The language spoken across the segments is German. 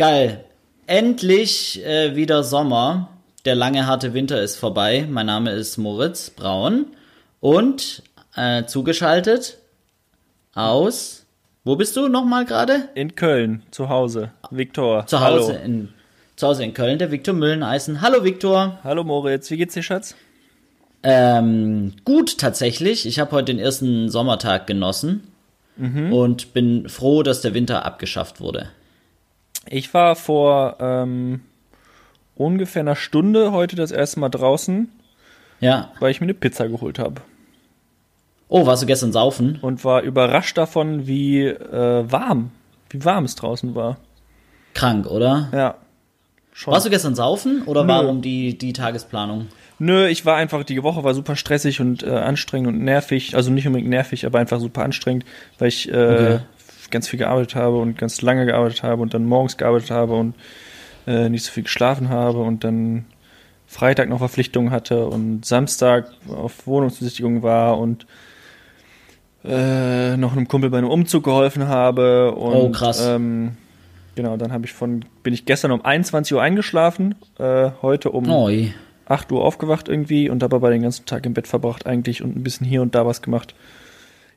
Geil. Endlich äh, wieder Sommer. Der lange harte Winter ist vorbei. Mein Name ist Moritz Braun und äh, zugeschaltet aus. Wo bist du nochmal gerade? In Köln, zu Hause. Viktor. Zu Hause Hallo. in zu Hause in Köln, der Viktor Mülleneisen. Hallo Viktor. Hallo Moritz, wie geht's dir, Schatz? Ähm, gut tatsächlich. Ich habe heute den ersten Sommertag genossen mhm. und bin froh, dass der Winter abgeschafft wurde. Ich war vor ähm, ungefähr einer Stunde heute das erste Mal draußen. Ja. Weil ich mir eine Pizza geholt habe. Oh, warst du gestern saufen? Und war überrascht davon, wie äh, warm, wie warm es draußen war. Krank, oder? Ja. Schon. Warst du gestern saufen oder Nö. warum die, die Tagesplanung? Nö, ich war einfach, die Woche war super stressig und äh, anstrengend und nervig. Also nicht unbedingt nervig, aber einfach super anstrengend, weil ich äh, okay. Ganz viel gearbeitet habe und ganz lange gearbeitet habe und dann morgens gearbeitet habe und äh, nicht so viel geschlafen habe und dann Freitag noch Verpflichtungen hatte und Samstag auf Wohnungsbesichtigung war und äh, noch einem Kumpel bei einem Umzug geholfen habe. Und, oh, krass. Ähm, genau, dann habe ich von, bin ich gestern um 21 Uhr eingeschlafen, äh, heute um Oi. 8 Uhr aufgewacht irgendwie und dabei den ganzen Tag im Bett verbracht eigentlich und ein bisschen hier und da was gemacht.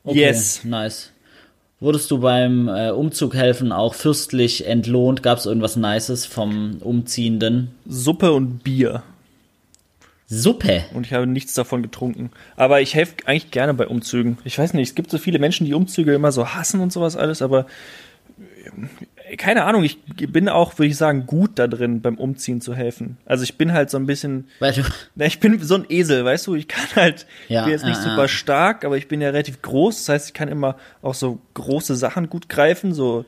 Okay, yes. Nice. Wurdest du beim äh, Umzug helfen auch fürstlich entlohnt? Gab es irgendwas Nices vom Umziehenden? Suppe und Bier. Suppe. Und ich habe nichts davon getrunken. Aber ich helfe eigentlich gerne bei Umzügen. Ich weiß nicht, es gibt so viele Menschen, die Umzüge immer so hassen und sowas alles, aber keine Ahnung, ich bin auch, würde ich sagen, gut da drin, beim Umziehen zu helfen. Also ich bin halt so ein bisschen. Weil du ich bin so ein Esel, weißt du? Ich kann halt, ja, bin jetzt nicht äh, super stark, aber ich bin ja relativ groß. Das heißt, ich kann immer auch so große Sachen gut greifen, so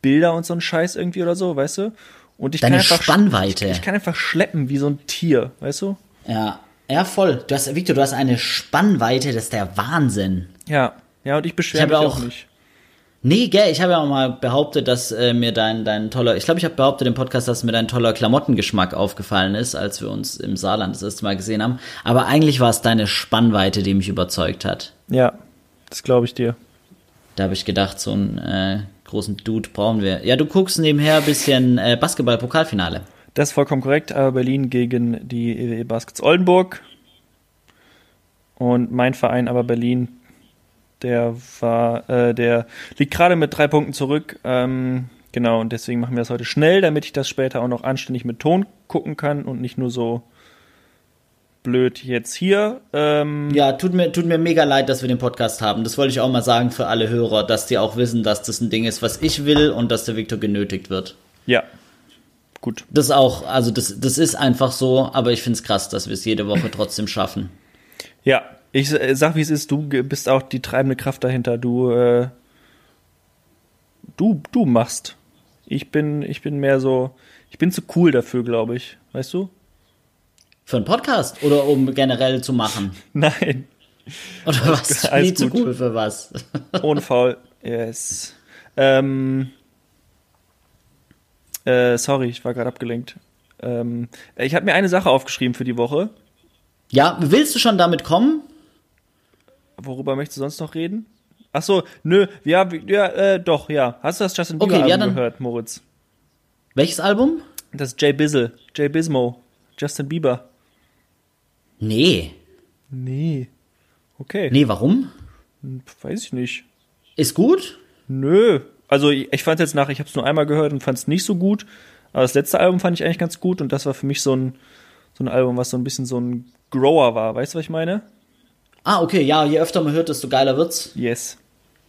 Bilder und so ein Scheiß irgendwie oder so, weißt du? Und ich Deine kann einfach. Spannweite. Ich, ich kann einfach schleppen wie so ein Tier, weißt du? Ja, ja, voll. Du hast, Victor, du hast eine Spannweite, das ist der Wahnsinn. Ja, ja, und ich beschwere mich auch, auch nicht. Nee, gell, ich habe ja auch mal behauptet, dass äh, mir dein, dein toller, ich glaube, ich habe behauptet im Podcast, dass mir dein toller Klamottengeschmack aufgefallen ist, als wir uns im Saarland das erste Mal gesehen haben. Aber eigentlich war es deine Spannweite, die mich überzeugt hat. Ja, das glaube ich dir. Da habe ich gedacht, so einen äh, großen Dude brauchen wir. Ja, du guckst nebenher ein bisschen äh, Basketball-Pokalfinale. Das ist vollkommen korrekt, aber Berlin gegen die EWE Baskets Oldenburg. Und mein Verein aber Berlin, der war, äh, der liegt gerade mit drei Punkten zurück. Ähm, genau, und deswegen machen wir das heute schnell, damit ich das später auch noch anständig mit Ton gucken kann und nicht nur so blöd jetzt hier. Ähm ja, tut mir, tut mir mega leid, dass wir den Podcast haben. Das wollte ich auch mal sagen für alle Hörer, dass die auch wissen, dass das ein Ding ist, was ich will und dass der Viktor genötigt wird. Ja, gut. Das auch, also das, das ist einfach so, aber ich finde es krass, dass wir es jede Woche trotzdem schaffen. Ja, ich sag, wie es ist, du bist auch die treibende Kraft dahinter. Du, äh, du, du machst. Ich bin, ich bin mehr so, ich bin zu cool dafür, glaube ich. Weißt du? Für einen Podcast oder um generell zu machen? Nein. Oder was? Alles Nie zu cool für was? Ohne Faul. Yes. Ähm, äh, sorry, ich war gerade abgelenkt. Ähm, ich habe mir eine Sache aufgeschrieben für die Woche. Ja, willst du schon damit kommen? Worüber möchtest du sonst noch reden? Ach so, nö, ja, ja, äh, doch, ja. Hast du das Justin Bieber okay, ja, dann, gehört, Moritz? Welches Album? Das Jay Bizzle, Jay Bismo, Justin Bieber. Nee. Nee. Okay. Nee, warum? Hm, weiß ich nicht. Ist gut? Nö, also ich, ich fand jetzt nach, ich habe es nur einmal gehört und fand es nicht so gut. Aber das letzte Album fand ich eigentlich ganz gut und das war für mich so ein, so ein Album, was so ein bisschen so ein Grower war. Weißt du, was ich meine? Ah, okay, ja, je öfter man hört, desto geiler wird's. Yes.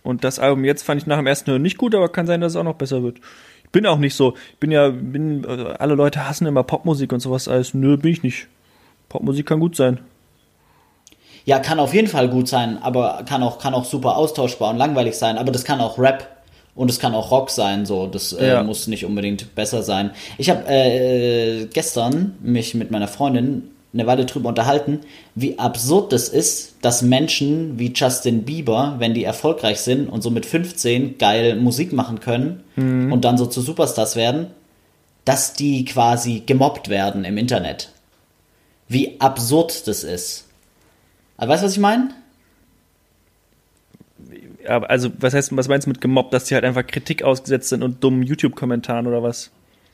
Und das Album jetzt fand ich nach dem ersten Hören nicht gut, aber kann sein, dass es auch noch besser wird. Ich bin auch nicht so, ich bin ja, bin, alle Leute hassen immer Popmusik und sowas alles. Nö, bin ich nicht. Popmusik kann gut sein. Ja, kann auf jeden Fall gut sein, aber kann auch, kann auch super austauschbar und langweilig sein, aber das kann auch Rap und es kann auch Rock sein, so das äh, ja. muss nicht unbedingt besser sein. Ich habe äh, gestern mich mit meiner Freundin eine Weile drüber unterhalten, wie absurd es ist, dass Menschen wie Justin Bieber, wenn die erfolgreich sind und so mit 15 geil Musik machen können mhm. und dann so zu Superstars werden, dass die quasi gemobbt werden im Internet. Wie absurd das ist. Aber weißt du, was ich meine? also was heißt, was meinst du mit gemobbt, dass die halt einfach Kritik ausgesetzt sind und dummen YouTube-Kommentaren oder was?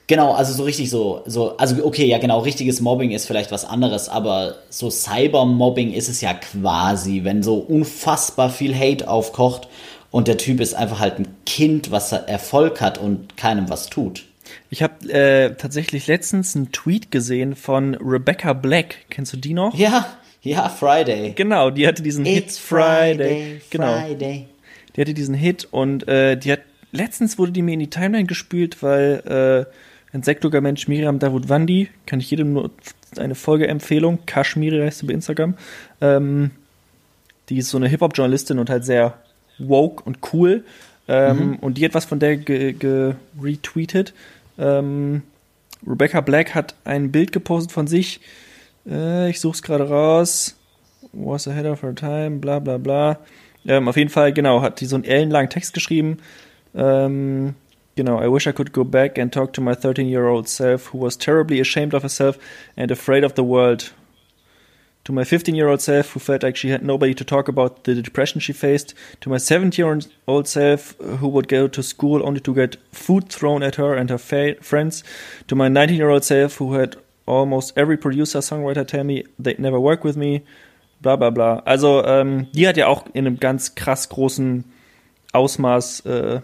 Genau, also so richtig so, so, also okay, ja genau, richtiges Mobbing ist vielleicht was anderes, aber so Cybermobbing ist es ja quasi, wenn so unfassbar viel Hate aufkocht und der Typ ist einfach halt ein Kind, was Erfolg hat und keinem was tut. Ich habe äh, tatsächlich letztens einen Tweet gesehen von Rebecca Black. Kennst du die noch? Ja, ja, Friday. Genau, die hatte diesen It's Hit Friday. Friday. Genau. Friday. Die hatte diesen Hit und äh, die hat letztens wurde die mir in die Timeline gespült, weil äh, kluger Mensch, Miriam Davutwandi, kann ich jedem nur eine Folgeempfehlung, Kashmiri heißt sie bei Instagram. Ähm, die ist so eine Hip-Hop-Journalistin und halt sehr woke und cool. Ähm, mhm. Und die hat was von der geretweetet. Ge ähm, Rebecca Black hat ein Bild gepostet von sich. Äh, ich suche es gerade raus. Was ahead of her time, bla bla bla. Ähm, auf jeden Fall, genau, hat die so einen ellenlangen Text geschrieben. Ähm, Genau, I wish I could go back and talk to my 13 year old self who was terribly ashamed of herself and afraid of the world. To my 15 year old self who felt like she had nobody to talk about the depression she faced. To my 17 year old self who would go to school only to get food thrown at her and her friends. To my 19 year old self who had almost every producer, songwriter tell me they'd never work with me. Bla bla bla. Also, ähm, die hat ja auch in einem ganz krass großen Ausmaß äh,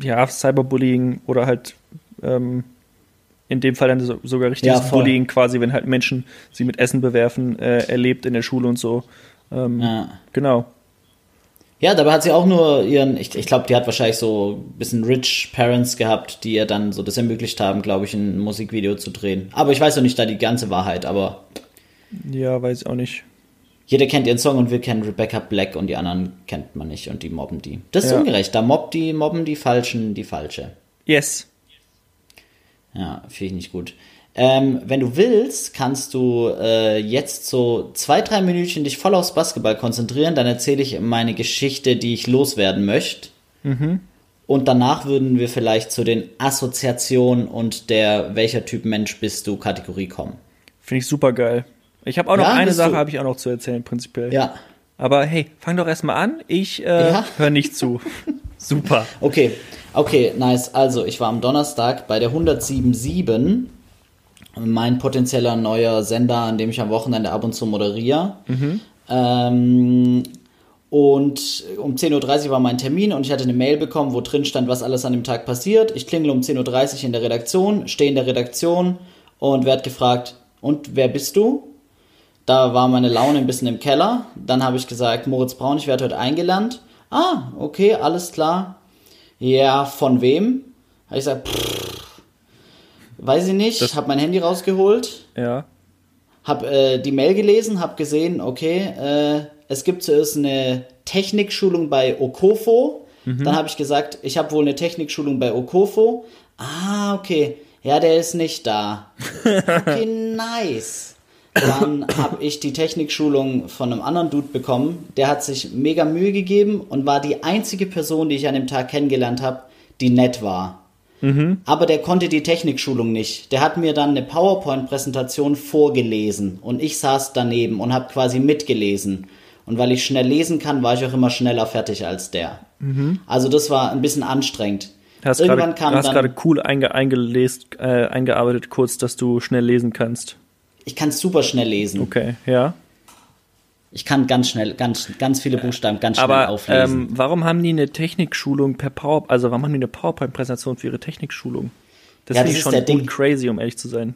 ja, Cyberbullying oder halt ähm, in dem Fall dann so, sogar richtiges ja, Bullying quasi, wenn halt Menschen sie mit Essen bewerfen, äh, erlebt in der Schule und so. Ähm, ja. Genau. Ja, dabei hat sie auch nur ihren, ich, ich glaube, die hat wahrscheinlich so ein bisschen rich Parents gehabt, die ihr dann so das ermöglicht haben, glaube ich, ein Musikvideo zu drehen. Aber ich weiß noch nicht da die ganze Wahrheit, aber. Ja, weiß ich auch nicht jeder kennt ihren Song und wir kennen Rebecca Black und die anderen kennt man nicht und die mobben die. Das ist ja. ungerecht. Da mobbt die, mobben die Falschen die Falsche. Yes. Ja, finde ich nicht gut. Ähm, wenn du willst, kannst du äh, jetzt so zwei, drei Minütchen dich voll aufs Basketball konzentrieren. Dann erzähle ich meine Geschichte, die ich loswerden möchte. Mhm. Und danach würden wir vielleicht zu den Assoziationen und der welcher Typ Mensch bist du Kategorie kommen. Finde ich super geil. Ich habe auch noch ja, eine Sache, habe ich auch noch zu erzählen, prinzipiell. Ja. Aber hey, fang doch erstmal an. Ich äh, ja. höre nicht zu. Super. Okay, okay, nice. Also, ich war am Donnerstag bei der 1077, mein potenzieller neuer Sender, an dem ich am Wochenende ab und zu moderiere. Mhm. Ähm, und um 10.30 Uhr war mein Termin und ich hatte eine Mail bekommen, wo drin stand, was alles an dem Tag passiert. Ich klingel um 10.30 Uhr in der Redaktion, stehe in der Redaktion und werde gefragt, und wer bist du? Da war meine Laune ein bisschen im Keller. Dann habe ich gesagt, Moritz Braun, ich werde heute eingelernt. Ah, okay, alles klar. Ja, von wem? Habe ich gesagt, pff, weiß ich nicht. Ich habe mein Handy rausgeholt. Ja. Habe äh, die Mail gelesen, habe gesehen, okay, äh, es gibt zuerst eine Technikschulung bei Okofo. Mhm. Dann habe ich gesagt, ich habe wohl eine Technikschulung bei Okofo. Ah, okay. Ja, der ist nicht da. Okay, nice. Dann habe ich die Technikschulung von einem anderen Dude bekommen. Der hat sich mega Mühe gegeben und war die einzige Person, die ich an dem Tag kennengelernt habe, die nett war. Mhm. Aber der konnte die Technikschulung nicht. Der hat mir dann eine PowerPoint-Präsentation vorgelesen und ich saß daneben und habe quasi mitgelesen. Und weil ich schnell lesen kann, war ich auch immer schneller fertig als der. Mhm. Also das war ein bisschen anstrengend. Hast Irgendwann grade, kam du hast gerade cool einge, eingelest, äh, eingearbeitet kurz, dass du schnell lesen kannst ich kann es super schnell lesen. Okay, ja. Ich kann ganz schnell, ganz, ganz viele Buchstaben ganz schnell Aber, auflesen. Ähm, warum haben die eine Technikschulung per Power, also warum haben die eine PowerPoint-Präsentation für ihre Technikschulung? Das ja, finde ich schon crazy, um ehrlich zu sein.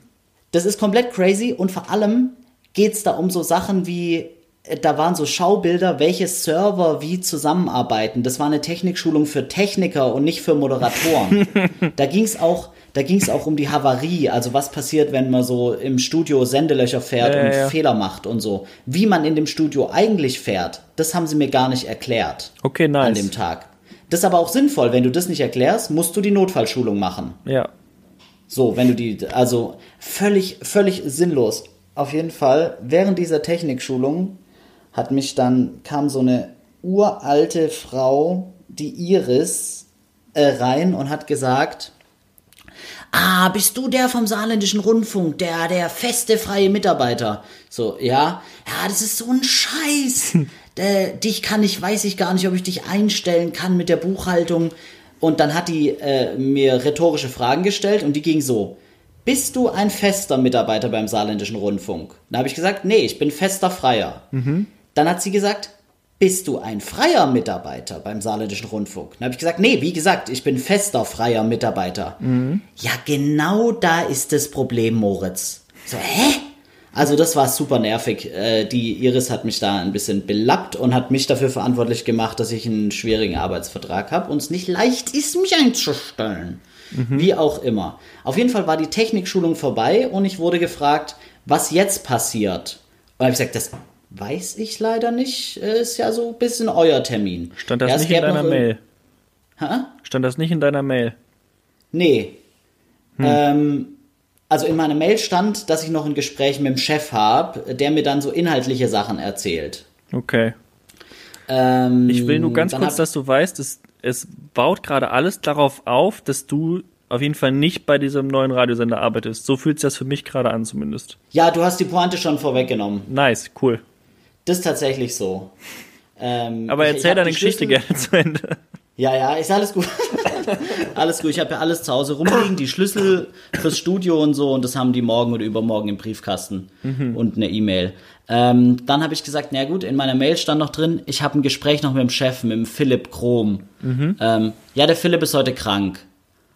Das ist komplett crazy und vor allem geht es da um so Sachen wie, äh, da waren so Schaubilder, welche Server wie zusammenarbeiten. Das war eine Technikschulung für Techniker und nicht für Moderatoren. da ging es auch, da ging es auch um die Havarie, also was passiert, wenn man so im Studio Sendelöcher fährt ja, und ja. Fehler macht und so. Wie man in dem Studio eigentlich fährt, das haben sie mir gar nicht erklärt. Okay, nice. An dem Tag. Das ist aber auch sinnvoll, wenn du das nicht erklärst, musst du die Notfallschulung machen. Ja. So, wenn du die, also völlig, völlig sinnlos. Auf jeden Fall, während dieser Technikschulung hat mich dann, kam so eine uralte Frau, die Iris, äh, rein und hat gesagt, ah, bist du der vom saarländischen Rundfunk, der, der feste freie Mitarbeiter? So, ja, ja, das ist so ein Scheiß. äh, dich kann ich, weiß ich gar nicht, ob ich dich einstellen kann mit der Buchhaltung. Und dann hat die äh, mir rhetorische Fragen gestellt und die ging so. Bist du ein fester Mitarbeiter beim Saarländischen Rundfunk? Dann habe ich gesagt, nee, ich bin fester Freier. Mhm. Dann hat sie gesagt, bist du ein freier Mitarbeiter beim Saarländischen Rundfunk? Dann habe ich gesagt, nee, wie gesagt, ich bin fester freier Mitarbeiter. Mhm. Ja, genau da ist das Problem, Moritz. So, hä? Also das war super nervig. Äh, die Iris hat mich da ein bisschen belappt und hat mich dafür verantwortlich gemacht, dass ich einen schwierigen Arbeitsvertrag habe und es nicht leicht ist, mich einzustellen. Mhm. Wie auch immer. Auf jeden Fall war die Technikschulung vorbei und ich wurde gefragt, was jetzt passiert. Und habe ich gesagt, das Weiß ich leider nicht. Ist ja so ein bisschen euer Termin. Stand das ja, nicht in deiner Mail? Hä? Stand das nicht in deiner Mail? Nee. Hm. Ähm, also in meiner Mail stand, dass ich noch ein Gespräch mit dem Chef habe, der mir dann so inhaltliche Sachen erzählt. Okay. Ähm, ich will nur ganz kurz, dass du weißt, es, es baut gerade alles darauf auf, dass du auf jeden Fall nicht bei diesem neuen Radiosender arbeitest. So fühlt sich das für mich gerade an, zumindest. Ja, du hast die Pointe schon vorweggenommen. Nice, cool. Das ist tatsächlich so. Ähm, Aber erzähl deine Geschichte gerne zu Ende. Ja, ja, ist alles gut. alles gut. Ich habe ja alles zu Hause rumliegen, die Schlüssel fürs Studio und so, und das haben die morgen oder übermorgen im Briefkasten mhm. und eine E-Mail. Ähm, dann habe ich gesagt, na gut, in meiner Mail stand noch drin, ich habe ein Gespräch noch mit dem Chef, mit dem Philipp Krom. Mhm. Ähm, ja, der Philipp ist heute krank.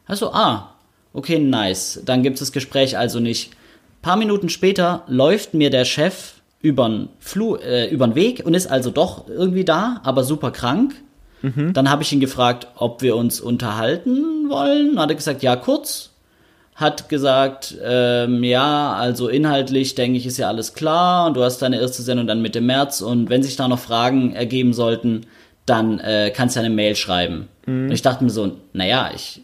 Also, ah, okay, nice. Dann gibt es das Gespräch also nicht. Ein paar Minuten später läuft mir der Chef übern, Flu äh, übern Weg und ist also doch irgendwie da, aber super krank. Mhm. Dann habe ich ihn gefragt, ob wir uns unterhalten wollen. Hat er gesagt, ja, kurz. Hat gesagt, ähm, ja, also inhaltlich denke ich, ist ja alles klar und du hast deine erste Sendung dann Mitte März und wenn sich da noch Fragen ergeben sollten, dann äh, kannst du eine Mail schreiben. Mhm. Und ich dachte mir so, naja, ich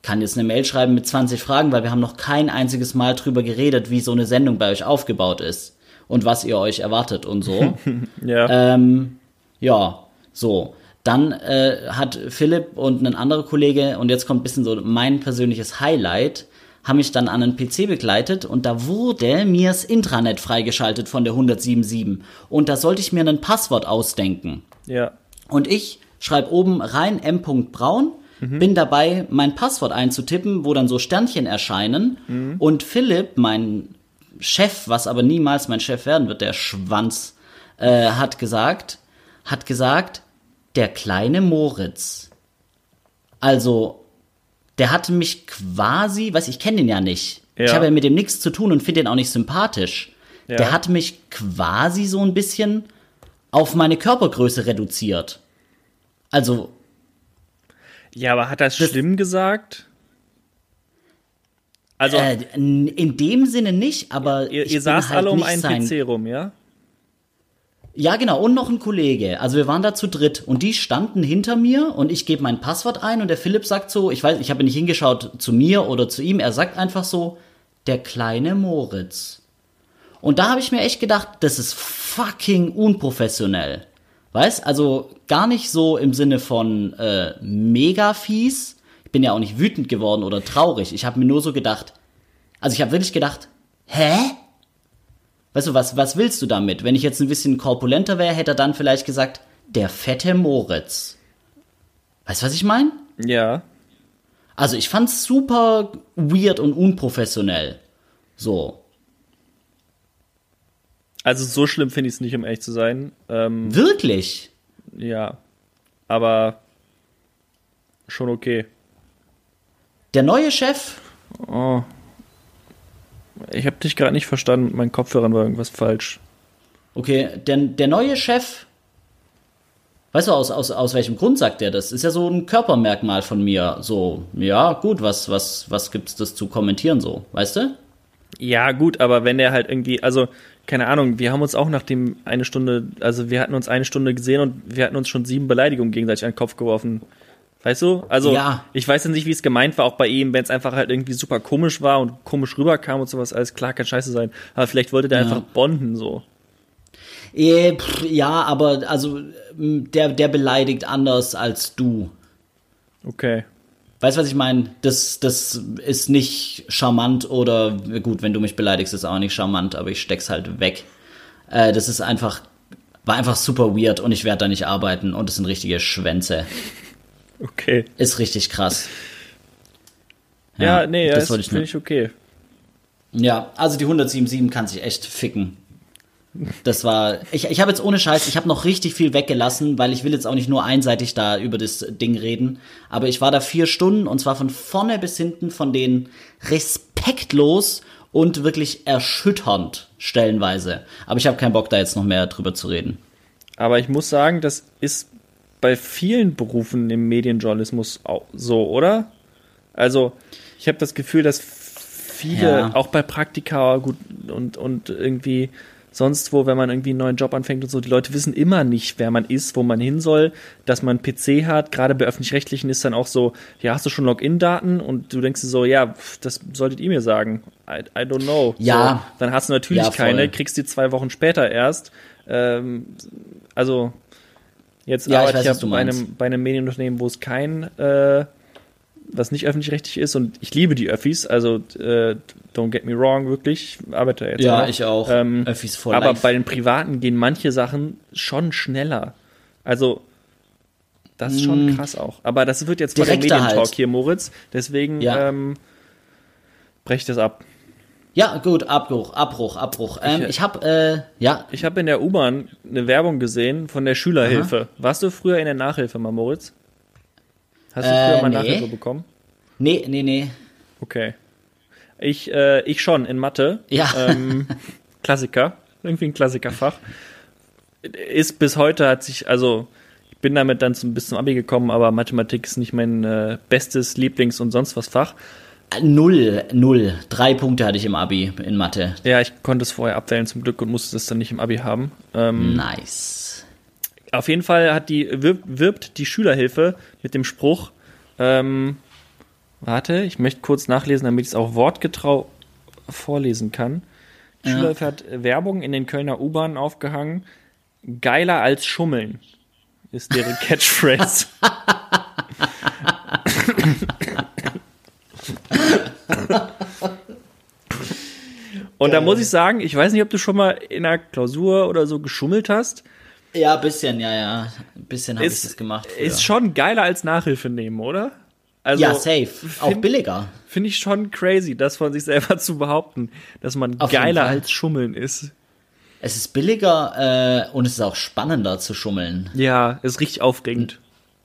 kann jetzt eine Mail schreiben mit 20 Fragen, weil wir haben noch kein einziges Mal drüber geredet, wie so eine Sendung bei euch aufgebaut ist und was ihr euch erwartet und so. ja. Ähm, ja, so. Dann äh, hat Philipp und ein anderer Kollege, und jetzt kommt ein bisschen so mein persönliches Highlight, haben mich dann an einen PC begleitet und da wurde mir das Intranet freigeschaltet von der 177. Und da sollte ich mir ein Passwort ausdenken. Ja. Und ich schreibe oben rein m.braun, mhm. bin dabei, mein Passwort einzutippen, wo dann so Sternchen erscheinen. Mhm. Und Philipp, mein Chef, was aber niemals mein Chef werden wird, der Schwanz, äh, hat gesagt, hat gesagt, der kleine Moritz. Also, der hatte mich quasi, weiß ich kenne den ja nicht. Ja. Ich habe ja mit dem nichts zu tun und finde den auch nicht sympathisch. Ja. Der hat mich quasi so ein bisschen auf meine Körpergröße reduziert. Also. Ja, aber hat er es schlimm gesagt? Also äh, in dem Sinne nicht, aber ihr, ihr saßt halt alle um einen PC rum, ja? Ja, genau, und noch ein Kollege. Also wir waren da zu dritt und die standen hinter mir und ich gebe mein Passwort ein und der Philipp sagt so, ich weiß, ich habe nicht hingeschaut zu mir oder zu ihm, er sagt einfach so, der kleine Moritz. Und da habe ich mir echt gedacht, das ist fucking unprofessionell. Weißt? Also gar nicht so im Sinne von äh, mega fies, bin ja auch nicht wütend geworden oder traurig. Ich habe mir nur so gedacht, also ich habe wirklich gedacht, hä? Weißt du, was, was willst du damit? Wenn ich jetzt ein bisschen korpulenter wäre, hätte er dann vielleicht gesagt, der fette Moritz. Weißt du, was ich meine? Ja. Also ich fand's super weird und unprofessionell. So. Also so schlimm finde ich es nicht, um ehrlich zu sein. Ähm, Wirklich? Ja. Aber schon okay. Der neue Chef. Oh. Ich habe dich gerade nicht verstanden. Mit meinen Kopfhörern war irgendwas falsch. Okay, der, der neue Chef. Weißt du, aus, aus, aus welchem Grund sagt er das? Ist ja so ein Körpermerkmal von mir. So, ja, gut, was, was, was gibt's das zu kommentieren so? Weißt du? Ja, gut, aber wenn der halt irgendwie, also, keine Ahnung, wir haben uns auch nach dem eine Stunde, also wir hatten uns eine Stunde gesehen und wir hatten uns schon sieben Beleidigungen gegenseitig an den Kopf geworfen. Weißt du? Also, ja. ich weiß ja nicht, wie es gemeint war, auch bei ihm, wenn es einfach halt irgendwie super komisch war und komisch rüberkam und sowas, alles klar, kann scheiße sein. Aber vielleicht wollte der ja. einfach bonden, so. Äh, ja, aber also, der, der beleidigt anders als du. Okay. Weißt du, was ich meine? Das, das ist nicht charmant oder, gut, wenn du mich beleidigst, ist auch nicht charmant, aber ich steck's halt weg. Äh, das ist einfach, war einfach super weird und ich werde da nicht arbeiten und es sind richtige Schwänze. Okay. Ist richtig krass. Ja, ja nee, das, das finde ich okay. Ja, also die 177 kann sich echt ficken. Das war, ich, ich habe jetzt ohne Scheiß, ich habe noch richtig viel weggelassen, weil ich will jetzt auch nicht nur einseitig da über das Ding reden. Aber ich war da vier Stunden und zwar von vorne bis hinten von denen respektlos und wirklich erschütternd stellenweise. Aber ich habe keinen Bock da jetzt noch mehr drüber zu reden. Aber ich muss sagen, das ist bei vielen Berufen im Medienjournalismus auch so, oder? Also ich habe das Gefühl, dass viele, ja. auch bei Praktika gut und, und irgendwie sonst wo, wenn man irgendwie einen neuen Job anfängt und so, die Leute wissen immer nicht, wer man ist, wo man hin soll, dass man einen PC hat. Gerade bei öffentlich-rechtlichen ist dann auch so, ja, hast du schon Login-Daten? Und du denkst dir so, ja, das solltet ihr mir sagen. I, I don't know. Ja. So, dann hast du natürlich ja, keine, kriegst die zwei Wochen später erst. Ähm, also, jetzt ja, arbeite ich, weiß, ich ja bei einem, bei einem Medienunternehmen, wo es kein äh, was nicht öffentlich-rechtlich ist und ich liebe die Öffis, also äh, don't get me wrong, wirklich, ich arbeite jetzt Ja, auch. ich auch. Ähm, Öffis voll Aber live. bei den Privaten gehen manche Sachen schon schneller. Also das ist schon mm. krass auch. Aber das wird jetzt vor der Medientalk halt. hier, Moritz. Deswegen ja. ähm, brech das ab. Ja, gut, Abbruch, Abbruch, Abbruch. Ähm, ich, ich habe, äh, ja. Ich habe in der U-Bahn eine Werbung gesehen von der Schülerhilfe. Aha. Warst du früher in der Nachhilfe mal, Moritz? Hast du früher äh, mal nee. Nachhilfe bekommen? Nee, nee, nee. Okay. Ich, äh, ich schon in Mathe. Ja. Ähm, Klassiker. Irgendwie ein Klassikerfach. Ist bis heute hat sich, also ich bin damit dann zum, bis zum Abi gekommen, aber Mathematik ist nicht mein äh, bestes Lieblings- und sonst was Fach. Null, null. Drei Punkte hatte ich im Abi in Mathe. Ja, ich konnte es vorher abwählen zum Glück und musste es dann nicht im Abi haben. Ähm, nice. Auf jeden Fall hat die, wirbt, wirbt die Schülerhilfe mit dem Spruch, ähm, warte, ich möchte kurz nachlesen, damit ich es auch wortgetrau vorlesen kann. Die ja. Schülerhilfe hat Werbung in den Kölner U-Bahnen aufgehangen. Geiler als Schummeln ist deren Catchphrase. Und da muss ich sagen, ich weiß nicht, ob du schon mal in einer Klausur oder so geschummelt hast. Ja, bisschen, ja, ja. Ein bisschen habe ich das gemacht. Früher. Ist schon geiler als Nachhilfe nehmen, oder? Also, ja, safe. Find, Auch billiger. Finde ich schon crazy, das von sich selber zu behaupten, dass man Auf geiler als Schummeln ist. Es ist billiger äh, und es ist auch spannender zu schummeln. Ja, ist richtig aufregend.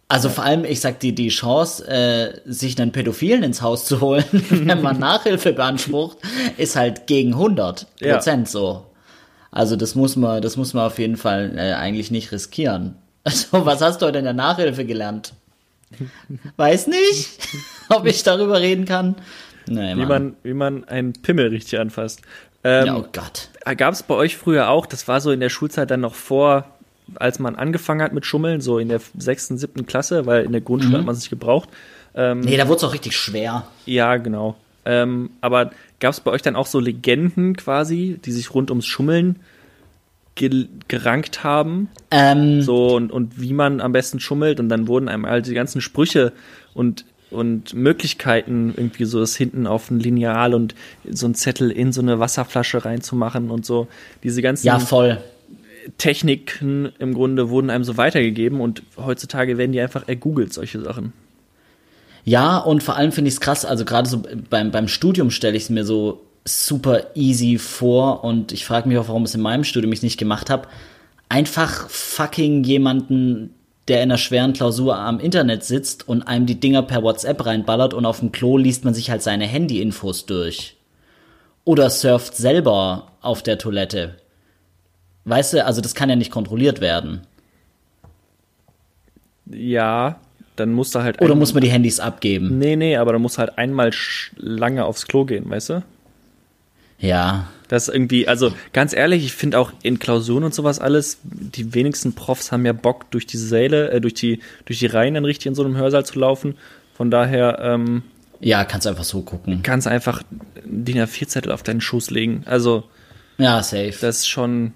Also vor allem, ich sag dir, die Chance, äh, sich einen Pädophilen ins Haus zu holen, wenn man Nachhilfe beansprucht, ist halt gegen 100 Prozent ja. so. Also das muss man, das muss man auf jeden Fall äh, eigentlich nicht riskieren. Also was hast du heute in der Nachhilfe gelernt? Weiß nicht, ob ich darüber reden kann. Nee, wie, man, wie man einen Pimmel richtig anfasst. Ähm, ja, oh Gott. Gab es bei euch früher auch, das war so in der Schulzeit dann noch vor, als man angefangen hat mit Schummeln, so in der sechsten, siebten Klasse, weil in der Grundschule mhm. hat man es nicht gebraucht. Ähm, nee, da wurde es auch richtig schwer. Ja, genau. Ähm, aber gab es bei euch dann auch so Legenden quasi, die sich rund ums Schummeln ge gerankt haben. Ähm. So und, und wie man am besten schummelt und dann wurden einem all die ganzen Sprüche und und Möglichkeiten, irgendwie so das hinten auf ein Lineal und so ein Zettel in so eine Wasserflasche reinzumachen und so. Diese ganzen ja, voll. Techniken im Grunde wurden einem so weitergegeben und heutzutage werden die einfach ergoogelt, solche Sachen. Ja, und vor allem finde ich es krass, also gerade so beim, beim Studium stelle ich es mir so super easy vor und ich frage mich auch, warum es in meinem Studium ich nicht gemacht habe. Einfach fucking jemanden, der in einer schweren Klausur am Internet sitzt und einem die Dinger per WhatsApp reinballert und auf dem Klo liest man sich halt seine Handy-Infos durch. Oder surft selber auf der Toilette. Weißt du, also das kann ja nicht kontrolliert werden. Ja, dann musst du halt. Oder muss man die Handys abgeben? Nee, nee, aber dann musst du halt einmal lange aufs Klo gehen, weißt du? Ja. Das irgendwie, also ganz ehrlich, ich finde auch in Klausuren und sowas alles, die wenigsten Profs haben ja Bock, durch die Säle, äh, durch die, durch die Reihen dann richtig in so einem Hörsaal zu laufen. Von daher, ähm, Ja, kannst einfach so gucken. Kannst einfach DIN A4-Zettel auf deinen Schoß legen. Also. Ja, safe. Das ist schon.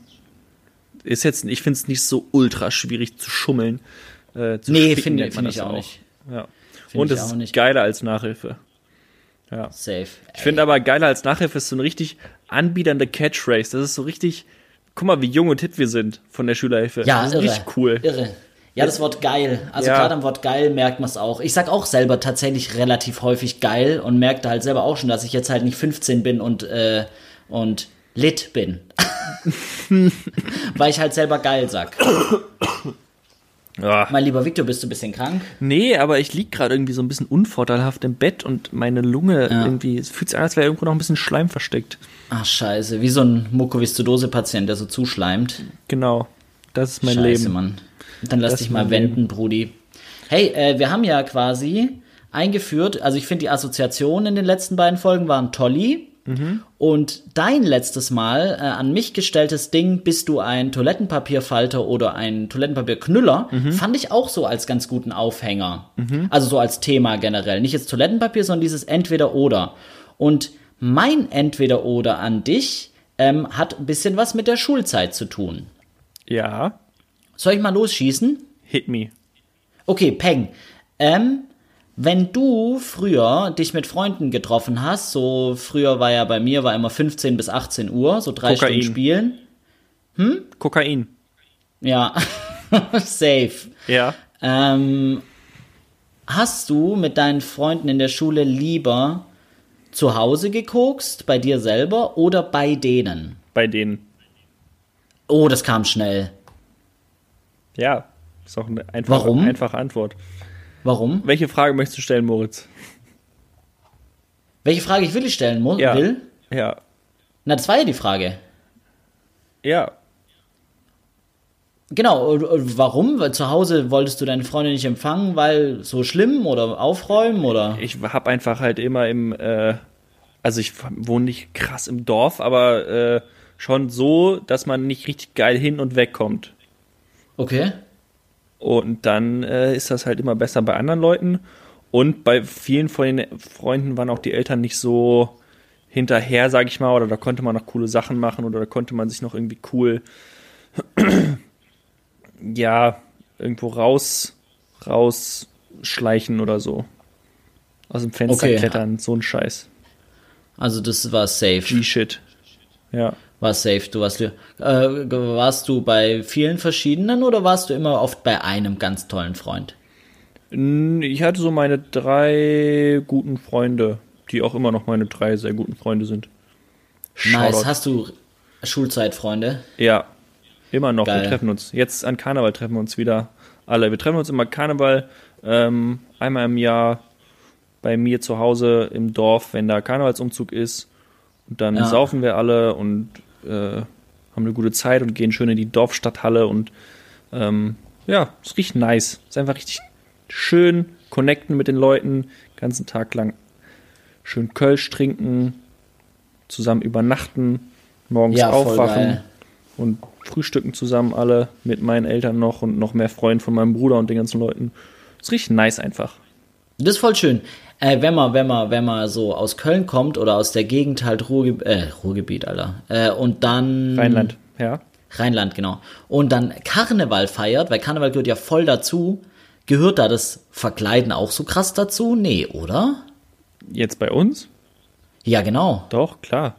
Ist jetzt, ich finde es nicht so ultra schwierig zu schummeln. Äh, zu nee, finde find ich auch nicht. Ja. Find und es ist geiler als Nachhilfe. Ja. Safe. Ich finde aber geiler als Nachhilfe ist so eine richtig anbiedernde Catchphrase. Das ist so richtig, guck mal, wie jung und hip wir sind von der Schülerhilfe. Ja, das ist irre, richtig cool. Irre. Ja, das Wort geil. Also ja. gerade am Wort geil merkt man es auch. Ich sag auch selber tatsächlich relativ häufig geil und merkte halt selber auch schon, dass ich jetzt halt nicht 15 bin und, äh, und lit bin. Weil ich halt selber geil sag. Ja. Mein lieber Victor, bist du ein bisschen krank? Nee, aber ich lieg gerade irgendwie so ein bisschen unvorteilhaft im Bett und meine Lunge ja. irgendwie, es fühlt sich an, als wäre irgendwo noch ein bisschen Schleim versteckt. Ach scheiße, wie so ein Mukoviszidose-Patient, der so zuschleimt. Genau, das ist mein scheiße, Leben. Mann. Dann lass das dich mal wenden, Leben. Brudi. Hey, äh, wir haben ja quasi eingeführt, also ich finde die Assoziationen in den letzten beiden Folgen waren tolli. Mhm. Und dein letztes Mal äh, an mich gestelltes Ding, bist du ein Toilettenpapierfalter oder ein Toilettenpapierknüller, mhm. fand ich auch so als ganz guten Aufhänger. Mhm. Also so als Thema generell. Nicht jetzt Toilettenpapier, sondern dieses Entweder-Oder. Und mein Entweder-Oder an dich ähm, hat ein bisschen was mit der Schulzeit zu tun. Ja. Soll ich mal losschießen? Hit me. Okay, Peng. Ähm, wenn du früher dich mit Freunden getroffen hast, so früher war ja bei mir, war immer 15 bis 18 Uhr, so drei Kokain. Stunden spielen. Hm? Kokain. Ja, safe. Ja. Ähm, hast du mit deinen Freunden in der Schule lieber zu Hause gekokst, bei dir selber oder bei denen? Bei denen. Oh, das kam schnell. Ja, ist auch eine einfache, Warum? einfache Antwort. Warum? Welche Frage möchtest du stellen, Moritz? Welche Frage ich will ich stellen Mo ja. will? Ja. Na, das war ja die Frage. Ja. Genau, warum? Weil zu Hause wolltest du deine Freundin nicht empfangen, weil so schlimm oder aufräumen oder? Ich hab einfach halt immer im, äh, also ich wohne nicht krass im Dorf, aber äh, schon so, dass man nicht richtig geil hin und weg kommt. Okay. Und dann äh, ist das halt immer besser bei anderen Leuten. Und bei vielen von den Freunden waren auch die Eltern nicht so hinterher, sag ich mal, oder da konnte man noch coole Sachen machen oder da konnte man sich noch irgendwie cool, ja, irgendwo raus, rausschleichen oder so. Aus dem Fenster okay. klettern, so ein Scheiß. Also das war safe. G-Shit. Ja war safe. Du warst, äh, warst du bei vielen verschiedenen oder warst du immer oft bei einem ganz tollen Freund? Ich hatte so meine drei guten Freunde, die auch immer noch meine drei sehr guten Freunde sind. Nice. Hast du Schulzeitfreunde? Ja, immer noch. Geil. Wir treffen uns. Jetzt an Karneval treffen wir uns wieder alle. Wir treffen uns immer Karneval ähm, einmal im Jahr bei mir zu Hause im Dorf, wenn da Karnevalsumzug ist. Und dann ja. saufen wir alle und äh, haben eine gute Zeit und gehen schön in die Dorfstadthalle und ähm, ja, es riecht nice. Es ist einfach richtig schön, connecten mit den Leuten, ganzen Tag lang schön Kölsch trinken, zusammen übernachten, morgens ja, aufwachen und frühstücken zusammen alle mit meinen Eltern noch und noch mehr Freunden von meinem Bruder und den ganzen Leuten. Es riecht nice einfach. Das ist voll schön. Äh, wenn man, wenn man, wenn man so aus Köln kommt oder aus der Gegend halt Ruhrgebiet, äh, Ruhrgebiet, Alter. Äh, und dann. Rheinland, ja. Rheinland, genau. Und dann Karneval feiert, weil Karneval gehört ja voll dazu. Gehört da das Verkleiden auch so krass dazu? Nee, oder? Jetzt bei uns? Ja, genau. Doch, klar.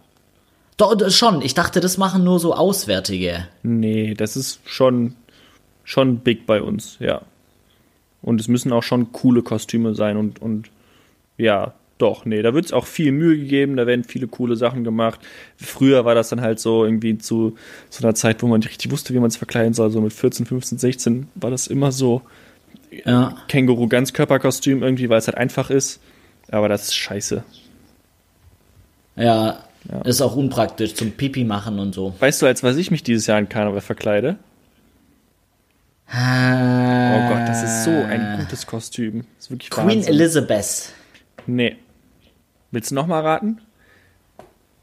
Doch, schon. Ich dachte, das machen nur so Auswärtige. Nee, das ist schon, schon big bei uns, ja. Und es müssen auch schon coole Kostüme sein und, und ja, doch, nee, da wird es auch viel Mühe gegeben, da werden viele coole Sachen gemacht. Früher war das dann halt so irgendwie zu, zu einer Zeit, wo man nicht richtig wusste, wie man es verkleiden soll. So mit 14, 15, 16 war das immer so ja. Känguru Ganzkörperkostüm irgendwie, weil es halt einfach ist. Aber das ist scheiße. Ja, ja, ist auch unpraktisch zum Pipi machen und so. Weißt du, als was ich mich dieses Jahr in Karneval verkleide? Ah. Oh Gott, das ist so ein gutes Kostüm. Das ist wirklich Queen Wahnsinn. Elizabeth. Nee. Willst du noch mal raten?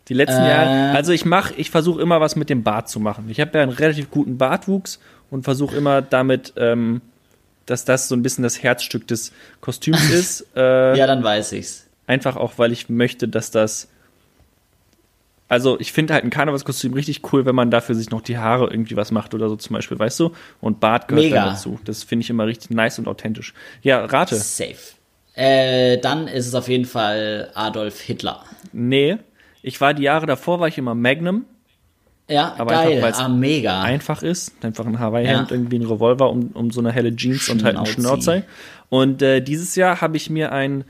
Die letzten äh. Jahre. Also ich mache, ich versuche immer was mit dem Bart zu machen. Ich habe ja einen relativ guten Bartwuchs und versuche immer damit, ähm, dass das so ein bisschen das Herzstück des Kostüms ist. Äh, ja, dann weiß ich's. Einfach auch, weil ich möchte, dass das. Also ich finde halt ein Karnevalskostüm richtig cool, wenn man dafür sich noch die Haare irgendwie was macht oder so zum Beispiel, weißt du? Und Bart gehört Mega. dazu. Das finde ich immer richtig nice und authentisch. Ja, rate. Safe. Äh, dann ist es auf jeden Fall Adolf Hitler. Nee, ich war die Jahre davor, war ich immer Magnum. Ja, aber geil, einfach, ah, mega. einfach ist. Einfach ein Hawaii-Hemd, Ja. irgendwie ein Revolver um, um so eine helle Jeans und halt Schnauzi. Schnauzer. Und äh, dieses Jahr habe ich mir ein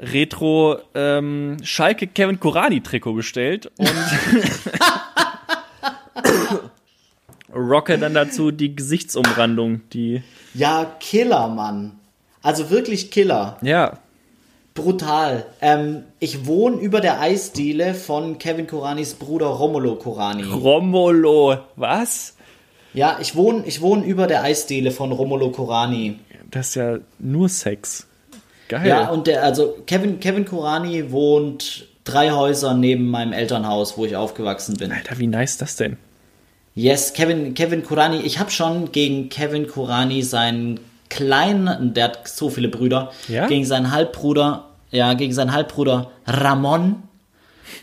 Retro ähm, Schalke Kevin Korani Trikot bestellt und rocke dann dazu die Gesichtsumrandung, die Ja, Killer, Mann. Also wirklich Killer. ja Brutal. Ähm, ich wohne über der Eisdiele von Kevin Koranis Bruder Romulo Korani. Romolo, was? Ja, ich wohne ich wohne über der Eisdiele von Romulo Korani. Das ist ja nur Sex. Geil. Ja, und der, also Kevin, Kevin Korani wohnt drei Häuser neben meinem Elternhaus, wo ich aufgewachsen bin. Alter, wie nice ist das denn? Yes, Kevin, Kevin Kurani, ich habe schon gegen Kevin Kurani seinen kleinen, der hat so viele Brüder, Ja? gegen seinen Halbbruder, ja, gegen seinen Halbbruder Ramon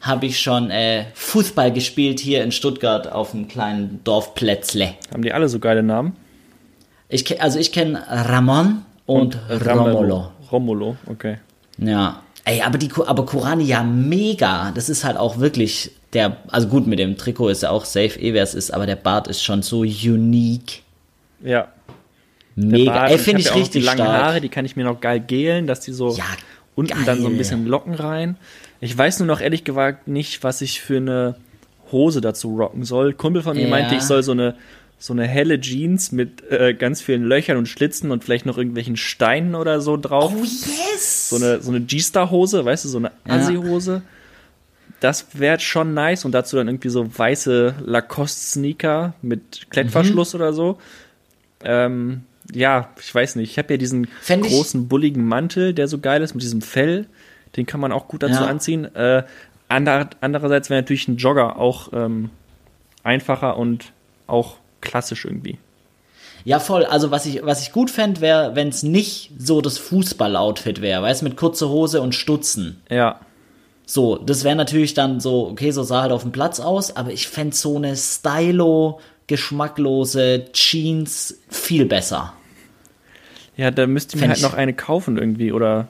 habe ich schon äh, Fußball gespielt hier in Stuttgart auf einem kleinen Dorfplätzle. Haben die alle so geile Namen? Ich, also ich kenne Ramon und, Romolo. Romolo, okay. Ja. Ey, aber die aber Kurani ja mega. Das ist halt auch wirklich der also gut mit dem Trikot ist ja auch safe eh wer es ist, aber der Bart ist schon so unique. Ja. Mega. Ey, ich finde ich ja noch richtig die langen stark. Haare, die kann ich mir noch geil gelen, dass die so Ja, unten dann so ein geil. bisschen Locken rein. Ich weiß nur noch ehrlich gesagt nicht, was ich für eine Hose dazu rocken soll. Kumpel von mir Ja. meinte, ich soll so eine so eine helle Jeans mit äh, ganz vielen Löchern und Schlitzen und vielleicht noch irgendwelchen Steinen oder so drauf. Oh yes! So eine, so eine G-Star-Hose, weißt du, so eine Ja. Assi-Hose. Das wäre schon nice und dazu dann irgendwie so weiße Lacoste-Sneaker mit Klettverschluss Mhm. oder so. Ähm, ja, ich weiß nicht. Ich habe ja diesen Fänd ich- großen, bulligen Mantel, der so geil ist, mit diesem Fell. Den kann man auch gut dazu Ja. anziehen. Äh, ander, andererseits wäre natürlich ein Jogger auch ähm, einfacher und auch klassisch irgendwie. Ja, voll. Also was ich, was ich gut fände, wäre, wenn es nicht so das Fußball-Outfit wäre, weißt mit kurzer Hose und Stutzen. Ja, So, das wäre natürlich dann so, okay, so sah halt auf dem Platz aus, aber ich fände so eine stylo, geschmacklose Jeans viel besser. Ja, da müsste ich mir halt ich- noch eine kaufen irgendwie oder.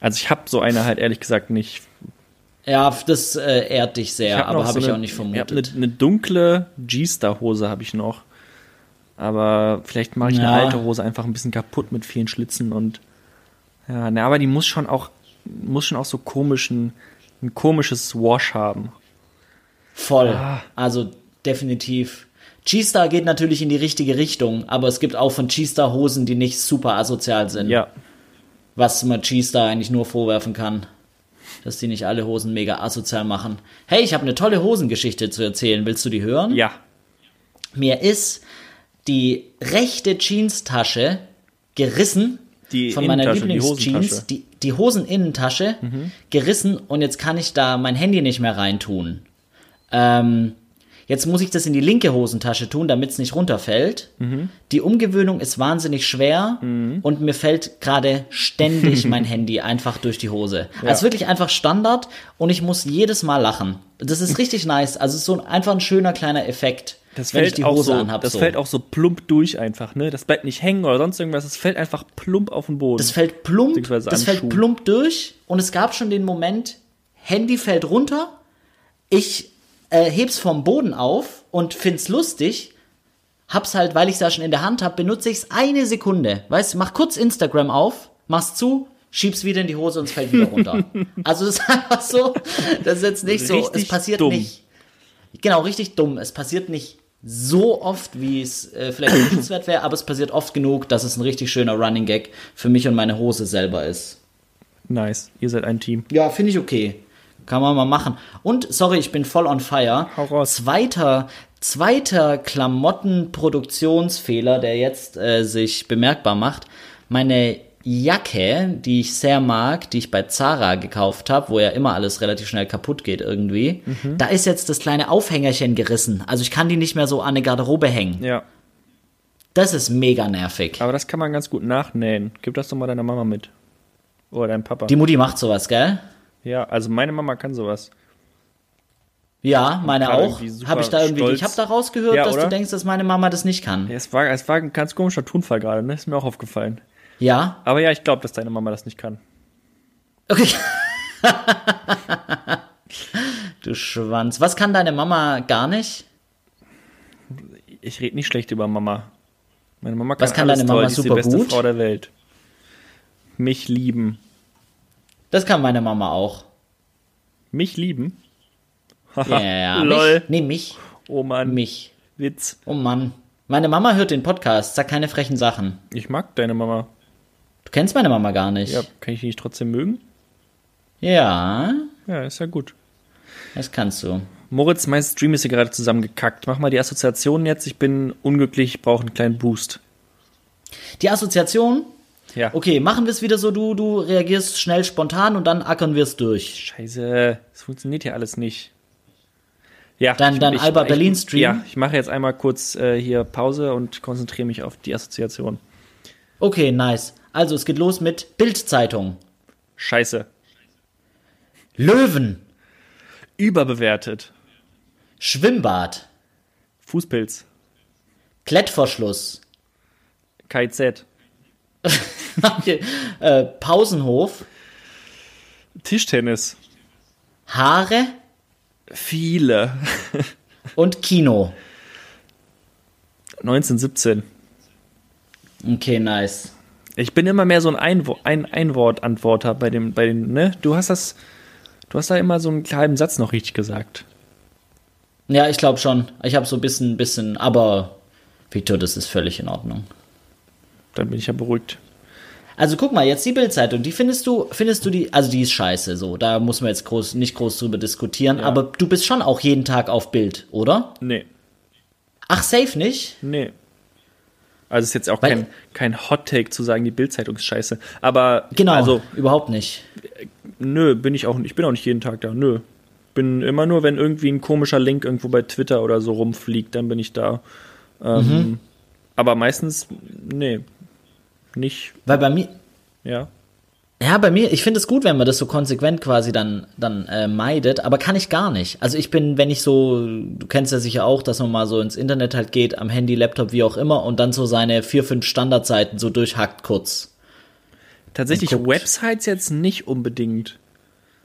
Also ich habe so eine halt ehrlich gesagt nicht. Ja, das äh, ehrt dich sehr, hab aber habe so ich auch nicht Ich hab vermutet. eine, eine dunkle G-Star-Hose habe ich noch. Aber vielleicht mache ich Ja. eine alte Hose einfach ein bisschen kaputt mit vielen Schlitzen und. Ja, ne, aber die muss schon auch, muss schon auch so komischen, ein komisches Wash haben. Voll. Ah. Also definitiv. G-Star geht natürlich in die richtige Richtung, aber es gibt auch von G-Star Hosen, die nicht super asozial sind. Ja. Was man G-Star eigentlich nur vorwerfen kann. Dass die nicht alle Hosen mega asozial machen. Hey, ich habe eine tolle Hosengeschichte zu erzählen. Willst du die hören? Ja. Mir ist die rechte Jeanstasche gerissen Die von meiner Lieblingsjeans. Mhm. die, die Hoseninnentasche gerissen und jetzt kann ich da mein Handy nicht mehr reintun. Ähm, jetzt muss ich das in die linke Hosentasche tun, damit es nicht runterfällt. Mhm. Die Umgewöhnung ist wahnsinnig schwer und mir fällt gerade ständig mein Handy einfach durch die Hose. Also wirklich einfach Standard und ich muss jedes Mal lachen. Das ist richtig nice. Also es ist so ein, einfach ein schöner kleiner Effekt, Das wenn ich fällt, die auch Hose so, anhab. das so. fällt auch so plump durch einfach, ne? Das bleibt nicht hängen oder sonst irgendwas. Es fällt einfach plump auf den Boden. Das fällt plump, das fällt Schuh. plump durch und es gab schon den Moment, Handy fällt runter, ich äh, heb's vom Boden auf und find's lustig, hab's halt, weil ich's ja schon in der Hand hab, benutze ich's eine Sekunde, weißt, mach kurz Instagram auf, mach's zu, schieb's wieder in die Hose und es fällt wieder runter. also das ist einfach so, das ist jetzt nicht so, es Richtig passiert dumm. nicht. Genau, richtig dumm. Es passiert nicht so oft, wie es äh, vielleicht wünschenswert wäre, aber es passiert oft genug, dass es ein richtig schöner Running Gag für mich und meine Hose selber ist. nice. Ihr seid ein Team. Ja, finde ich okay. Kann man mal machen. Und, sorry, ich bin voll on fire. Hau raus. Zweiter, zweiter Klamottenproduktionsfehler, der jetzt äh, sich bemerkbar macht. Meine Jacke, die ich sehr mag, die ich bei Zara gekauft habe, wo ja immer alles relativ schnell kaputt geht irgendwie, Mhm. da ist jetzt das kleine Aufhängerchen gerissen. Also ich kann die nicht mehr so an eine Garderobe hängen. Ja. Das ist mega nervig. Aber das kann man ganz gut nachnähen. Gib das doch mal deiner Mama mit. Oder deinem Papa. Die Mutti macht sowas, gell? Ja, also meine Mama kann sowas. Ja, meine auch. super Habe ich da irgendwie, stolz. ich habe da rausgehört, Ja, dass oder? du denkst, dass meine Mama das nicht kann. Ja, es, war, es war ein ganz komischer Tonfall gerade, ne? Ist mir auch aufgefallen. Ja? Aber ja, ich glaube, dass deine Mama das nicht kann. Okay. Du Schwanz. Was kann deine Mama gar nicht? Ich rede nicht schlecht über Mama. Meine Mama kann Was kann alles deine Mama toll. Ist die super beste gut? Frau der Welt. Mich lieben. Das kann meine Mama auch. Mich lieben? Ja, ja, Lol. Mich? Nee, mich. Oh Mann. Mich. Witz. Oh Mann. Meine Mama hört den Podcast, sag keine frechen Sachen. Ich mag deine Mama. Du kennst meine Mama gar nicht. Ja, kann ich die nicht trotzdem mögen? Ja, Ja, ist ja gut. das kannst du. Moritz, mein Stream ist hier gerade zusammengekackt. Mach mal die Assoziation jetzt. Ich bin unglücklich, ich brauche einen kleinen Boost. Die Assoziation? Ja. Okay, machen wir es wieder so, du, du reagierst schnell spontan und dann ackern wir es durch. Scheiße, das funktioniert hier alles nicht. Ja, Dein- dein Alba Berlin Stream? Ja, ich mache jetzt einmal kurz äh, hier Pause und konzentriere mich auf die Assoziation. Okay, nice. Also, es geht los mit Bildzeitung. Scheiße. Löwen. Überbewertet. Schwimmbad. Fußpilz. Klettverschluss. KZ. Okay, äh, Pausenhof. Tischtennis. Haare Viele. und Kino. 1917. Okay, nice. Ich bin immer mehr so ein, Einwo ein Einwort-Antworter bei dem, bei den, ne? Du hast das, du hast da immer so einen halben Satz noch richtig gesagt. Ja, ich glaube schon. Ich habe so ein bisschen, bisschen, aber Victor, das ist völlig in Ordnung. Dann bin ich ja beruhigt. Also guck mal, jetzt die Bildzeitung, die findest du, findest du die, also die ist scheiße, so, da muss man jetzt groß, nicht groß drüber diskutieren, aber du bist schon auch jeden Tag auf Bild, oder? Nee, Ach, safe nicht? nee. Also ist jetzt auch Weil- kein, kein Hot-Take zu sagen, die Bildzeitung ist scheiße. Aber, Genau, also, überhaupt nicht. nö, bin ich auch, ich bin auch nicht jeden Tag da, nö. Bin immer nur, wenn irgendwie ein komischer Link irgendwo bei Twitter oder so rumfliegt, dann bin ich da. Ähm, Mhm. Aber meistens, nee, nicht, Weil bei mir, ja. ja, bei mir, ich finde es gut, wenn man das so konsequent quasi dann, dann äh, meidet, aber kann ich gar nicht. Also ich bin, wenn ich so, du kennst ja sicher auch, dass man mal so ins Internet halt geht, am Handy, Laptop, wie auch immer, und dann so seine vier, fünf Standardseiten so durchhackt kurz. Tatsächlich. Websites jetzt nicht unbedingt.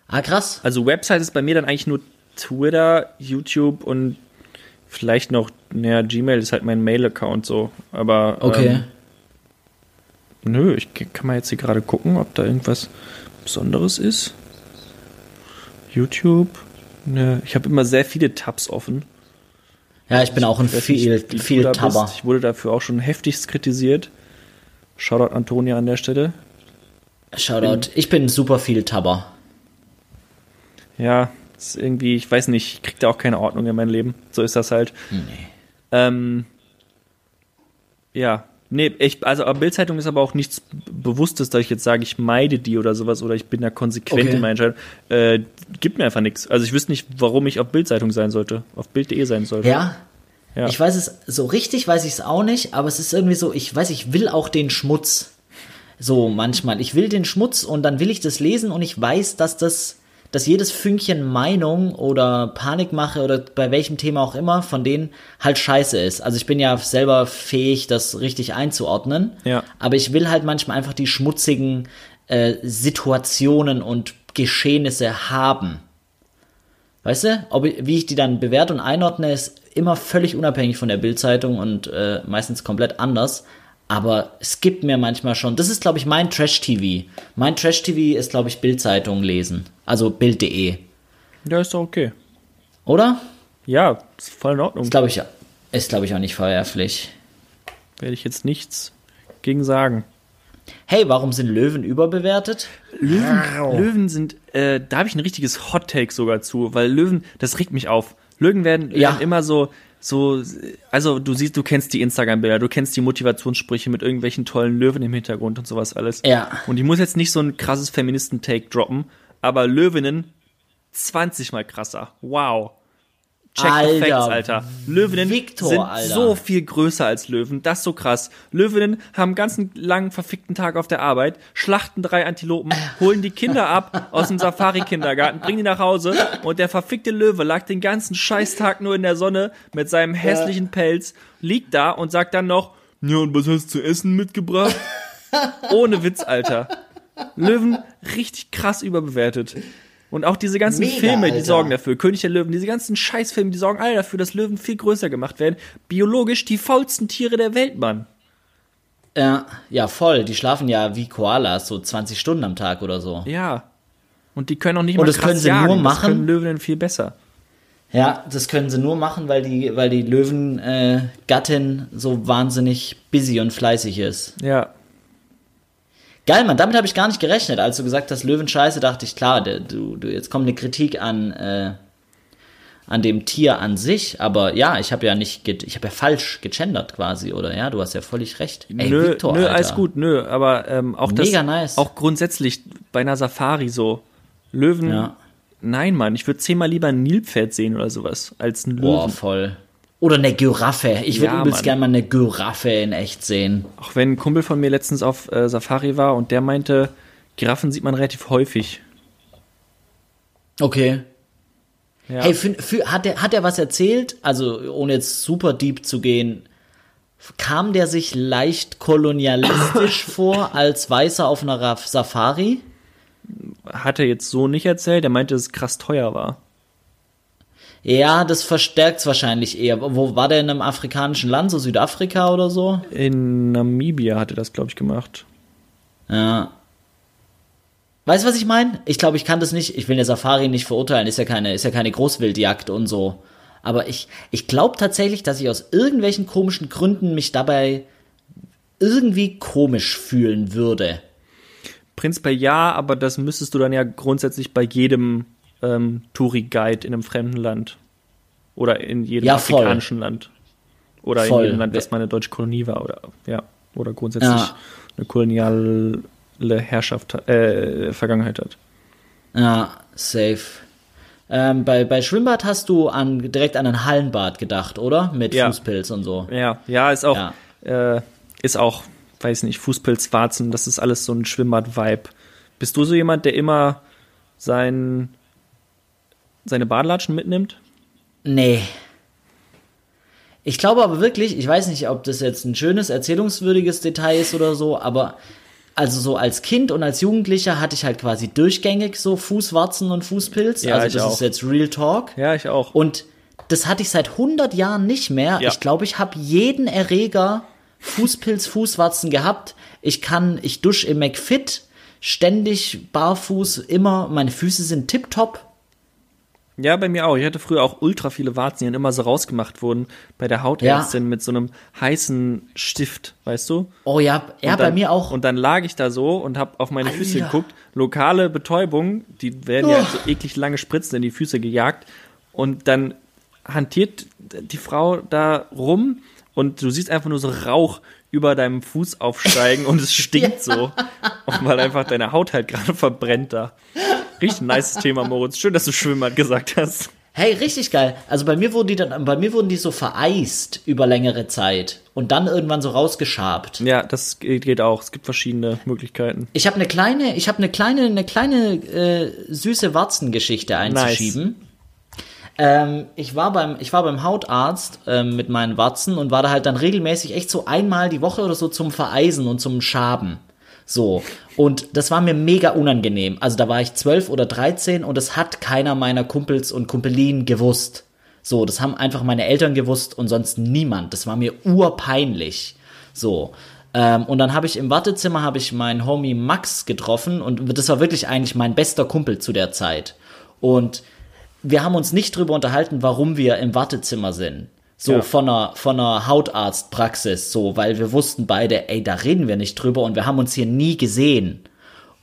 Ah, krass. Also Website ist bei mir dann eigentlich nur Twitter, YouTube und vielleicht noch, naja, Gmail ist halt mein Mail-Account so. Aber Okay. ähm, nö, ich kann mal jetzt hier gerade gucken, ob da irgendwas Besonderes ist. YouTube. Ne, ich habe immer sehr viele Tabs offen. ja, ich bin auch ein viel, viel Tabber. Ich wurde dafür auch schon heftigst kritisiert. Shoutout Antonia an der Stelle. Shoutout. Ich bin super viel Tabber. Ja, ist irgendwie, ich weiß nicht, ich krieg da auch keine Ordnung in mein Leben. So ist das halt. Nee. Ähm, ja, nee, ich, also Bildzeitung ist aber auch nichts Bewusstes, dass ich jetzt sage, ich meide die oder sowas oder ich bin da konsequent Okay. in meiner Entscheidung. Äh, gibt mir einfach nichts. Also ich wüsste nicht, warum ich auf Bildzeitung sein sollte, auf Bild.de sein sollte. Ja? Ja. Ich weiß es, so richtig weiß ich es auch nicht, aber es ist irgendwie so, ich weiß, ich will auch den Schmutz. So manchmal. Ich will den Schmutz und dann will ich das lesen und ich weiß, dass das, dass jedes Fünkchen Meinung oder Panikmache oder bei welchem Thema auch immer von denen halt scheiße ist. Also ich bin ja selber fähig, das richtig einzuordnen. Ja. Aber ich will halt manchmal einfach die schmutzigen äh, Situationen und Geschehnisse haben. Weißt du, ob ich, wie ich die dann bewerte und einordne, ist immer völlig unabhängig von der Bildzeitung und äh, meistens komplett anders. Aber es gibt mir manchmal schon, das ist glaube ich mein Trash-TV. Mein Trash-TV ist glaube ich Bildzeitung lesen. Also Bild.de. Ja, ist doch okay. Oder? Ja, ist voll in Ordnung. Ist glaube ich, ist glaube ich auch nicht verwerflich. Werde ich jetzt nichts gegen sagen. Hey, warum sind Löwen überbewertet? Löwen, Löwen sind, äh, da habe ich ein richtiges Hot Take sogar zu, weil Löwen, das regt mich auf. Löwen werden, Ja. werden immer so, so, also du siehst, du kennst die Instagram-Bilder, du kennst die Motivationssprüche mit irgendwelchen tollen Löwen im Hintergrund und sowas alles. Ja. Und ich muss jetzt nicht so ein krasses Feministen-Take droppen, aber Löwinnen 20 mal krasser. Wow. Check the Alter, facts, Alter. Löwinnen Victor, sind Alter. so viel größer als Löwen. Das ist so krass. Löwinnen haben einen ganzen langen, verfickten Tag auf der Arbeit, schlachten drei Antilopen, holen die Kinder ab aus dem Safari-Kindergarten, bringen die nach Hause und der verfickte Löwe lag den ganzen Scheißtag nur in der Sonne mit seinem hässlichen Pelz, liegt da und sagt dann noch, ja, und was hast du zu essen mitgebracht? Ohne Witz, Alter. Löwen richtig krass überbewertet. Und auch diese ganzen Mega, Filme, die Alter. sorgen dafür. König der Löwen, diese ganzen Scheißfilme, die sorgen alle dafür, dass Löwen viel größer gemacht werden. Biologisch die faulsten Tiere der Welt, Mann. Ja, ja, voll. Die schlafen ja wie Koalas, so 20 Stunden am Tag oder so. Ja. Und die können auch nicht Und das können sie jagen. nur machen. Das können Löwen viel besser. Ja, das können sie nur machen, weil die, weil die Löwengattin äh, so wahnsinnig busy und fleißig ist. Ja. Geil, Mann, damit habe ich gar nicht gerechnet. Als du gesagt hast, Löwen scheiße, dachte ich, klar, du, du, jetzt kommt eine Kritik an, äh, an dem Tier an sich, aber ja, ich habe ja nicht, ich habe ja falsch gegendert quasi, oder ja, du hast ja völlig recht. Ey, nö, Victor, nö, Alter. alles gut, nö, aber ähm, auch Mega das, nice. auch grundsätzlich bei einer Safari so, Löwen, ja. nein, Mann, ich würde zehnmal lieber ein Nilpferd sehen oder sowas, als ein Löwen. Boah, voll. Oder eine Giraffe. Ich würde ja, übelst gerne mal eine Giraffe in echt sehen. Auch wenn ein Kumpel von mir letztens auf äh, Safari war und der meinte, Giraffen sieht man relativ häufig. Okay. Ja. Hey, für, für, hat, er, hat er was erzählt? Also, ohne jetzt super deep zu gehen, kam der sich leicht kolonialistisch vor als Weißer auf einer Safari? Hat er jetzt so nicht erzählt. Er meinte, dass es krass teuer war. Ja, das verstärkt es wahrscheinlich eher. Wo war der in einem afrikanischen Land, so Südafrika oder so? In Namibia hat er das, glaube ich, gemacht. Ja. Weißt du, was ich meine? Ich glaube, ich kann das nicht, ich will eine Safari nicht verurteilen, ist ja keine, ist ja keine Großwildjagd und so. Aber ich, ich glaube tatsächlich, dass ich aus irgendwelchen komischen Gründen mich dabei irgendwie komisch fühlen würde. Prinzipiell ja, aber das müsstest du dann ja grundsätzlich bei jedem ähm, Touri-Guide in einem fremden Land. Oder in jedem ja, afrikanischen Land. Oder voll. in jedem Land, das mal eine deutsche Kolonie war. Oder, ja, oder grundsätzlich ja. eine koloniale Herrschaft, äh, Vergangenheit hat. Ja, safe. Ähm, bei, bei Schwimmbad hast du an, direkt an ein Hallenbad gedacht, oder? Mit ja. Fußpilz und so. Ja, ja, ist auch, ja. Äh, ist auch, weiß nicht, Fußpilz, Warzen, das ist alles so ein Schwimmbad-Vibe. Bist du so jemand, der immer sein seine Badelatschen mitnimmt? Nee. Ich glaube aber wirklich, ich weiß nicht, ob das jetzt ein schönes, erzählungswürdiges Detail ist oder so, aber also so als Kind und als Jugendlicher hatte ich halt quasi durchgängig so Fußwarzen und Fußpilz. Ja, also das auch. ist jetzt Real Talk. Ja, ich auch. Und das hatte ich seit 100 Jahren nicht mehr. Ja. Ich glaube, ich habe jeden Erreger Fußpilz, Fußwarzen gehabt. Ich kann, ich dusche im McFit, ständig barfuß, immer, meine Füße sind tipptopp. Ja, bei mir auch. Ich hatte früher auch ultra viele Warzen, die immer so rausgemacht wurden bei der Hautärztin ja. mit so einem heißen Stift, weißt du? Oh ja, ja, dann, bei mir auch. Und dann lag ich da so und habe auf meine Alter. Füße geguckt. Lokale Betäubung, die werden oh. ja so eklig lange Spritzen in die Füße gejagt. Und dann hantiert die Frau da rum und du siehst einfach nur so Rauch über deinem Fuß aufsteigen und es stinkt ja. so. Und weil einfach deine Haut halt gerade verbrennt da. Richtig nice Thema, Moritz. Schön, dass du Schwimmbad gesagt hast. Hey, richtig geil. Also bei mir wurden die dann, bei mir wurden die so vereist über längere Zeit und dann irgendwann so rausgeschabt. Ja, das geht auch. Es gibt verschiedene Möglichkeiten. Ich habe eine kleine, ich habe eine kleine, eine kleine äh, süße Warzengeschichte einzuschieben. Nice. Ähm, ich war beim, ich war beim Hautarzt ähm, mit meinen Warzen und war da halt dann regelmäßig echt so einmal die Woche oder so zum Vereisen und zum Schaben. So. Und das war mir mega unangenehm. Also da war ich zwölf oder dreizehn und das hat keiner meiner Kumpels und Kumpelinen gewusst. So, das haben einfach meine Eltern gewusst und sonst niemand. Das war mir urpeinlich. So. Ähm, und dann habe ich im Wartezimmer habe ich meinen Homie Max getroffen und das war wirklich eigentlich mein bester Kumpel zu der Zeit. Und wir haben uns nicht drüber unterhalten, warum wir im Wartezimmer sind. So ja. von einer, von einer Hautarztpraxis, so, weil wir wussten beide, ey, da reden wir nicht drüber und wir haben uns hier nie gesehen.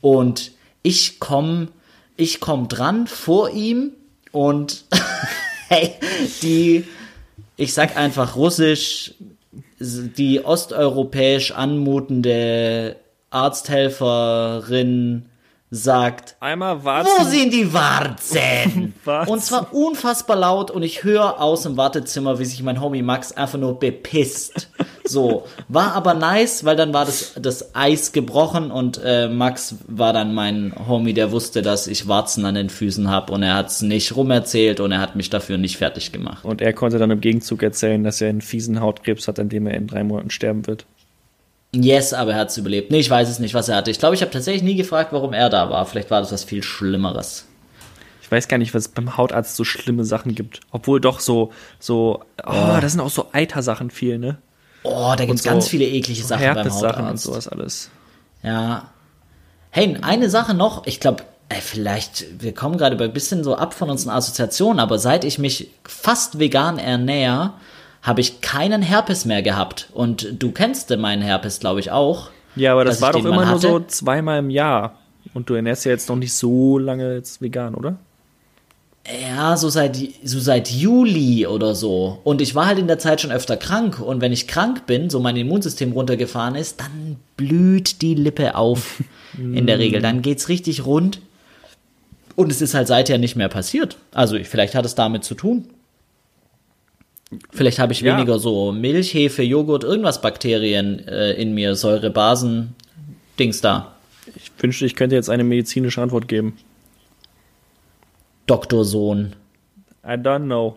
Und ich komm, ich komm dran vor ihm und hey, die, ich sag einfach russisch, die osteuropäisch anmutende Arzthelferin sagt, Einmal Warzen. wo sind die Warzen? und zwar unfassbar laut und ich höre aus dem Wartezimmer, wie sich mein Homie Max einfach nur bepisst. So, war aber nice, weil dann war das, das Eis gebrochen und äh, Max war dann mein Homie, der wusste, dass ich Warzen an den Füßen habe und er hat es nicht rumerzählt und er hat mich dafür nicht fertig gemacht. Und er konnte dann im Gegenzug erzählen, dass er einen fiesen Hautkrebs hat, an dem er in drei Monaten sterben wird. Yes, aber er hat es überlebt. Nee, ich weiß es nicht, was er hatte. Ich glaube, ich habe tatsächlich nie gefragt, warum er da war. Vielleicht war das was viel Schlimmeres. Ich weiß gar nicht, was es beim Hautarzt so schlimme Sachen gibt. Obwohl doch so, so, oh, oh. da sind auch so Eitersachen viel, ne? Oh, da gibt's so ganz viele eklige Sachen beim Hautarzt. Sachen und sowas alles. Ja. Hey, eine Sache noch, ich glaube, vielleicht, wir kommen gerade ein bisschen so ab von unseren Assoziationen, aber seit ich mich fast vegan ernähre, habe ich keinen Herpes mehr gehabt. Und du kennst meinen Herpes, glaube ich, auch. Ja, aber das war doch immer nur so zweimal im Jahr. Und du ernährst ja jetzt noch nicht so lange jetzt vegan, oder? Ja, so seit, so seit Juli oder so. Und ich war halt in der Zeit schon öfter krank. Und wenn ich krank bin, so mein Immunsystem runtergefahren ist, dann blüht die Lippe auf. in der Regel. Dann geht's richtig rund. Und es ist halt seither nicht mehr passiert. Also vielleicht hat es damit zu tun. Vielleicht habe ich ja. weniger so Milch, Hefe, Joghurt, irgendwas Bakterien äh, in mir, Säure, Basen, Dings da. Ich wünschte, ich könnte jetzt eine medizinische Antwort geben. Doktorsohn. I don't know.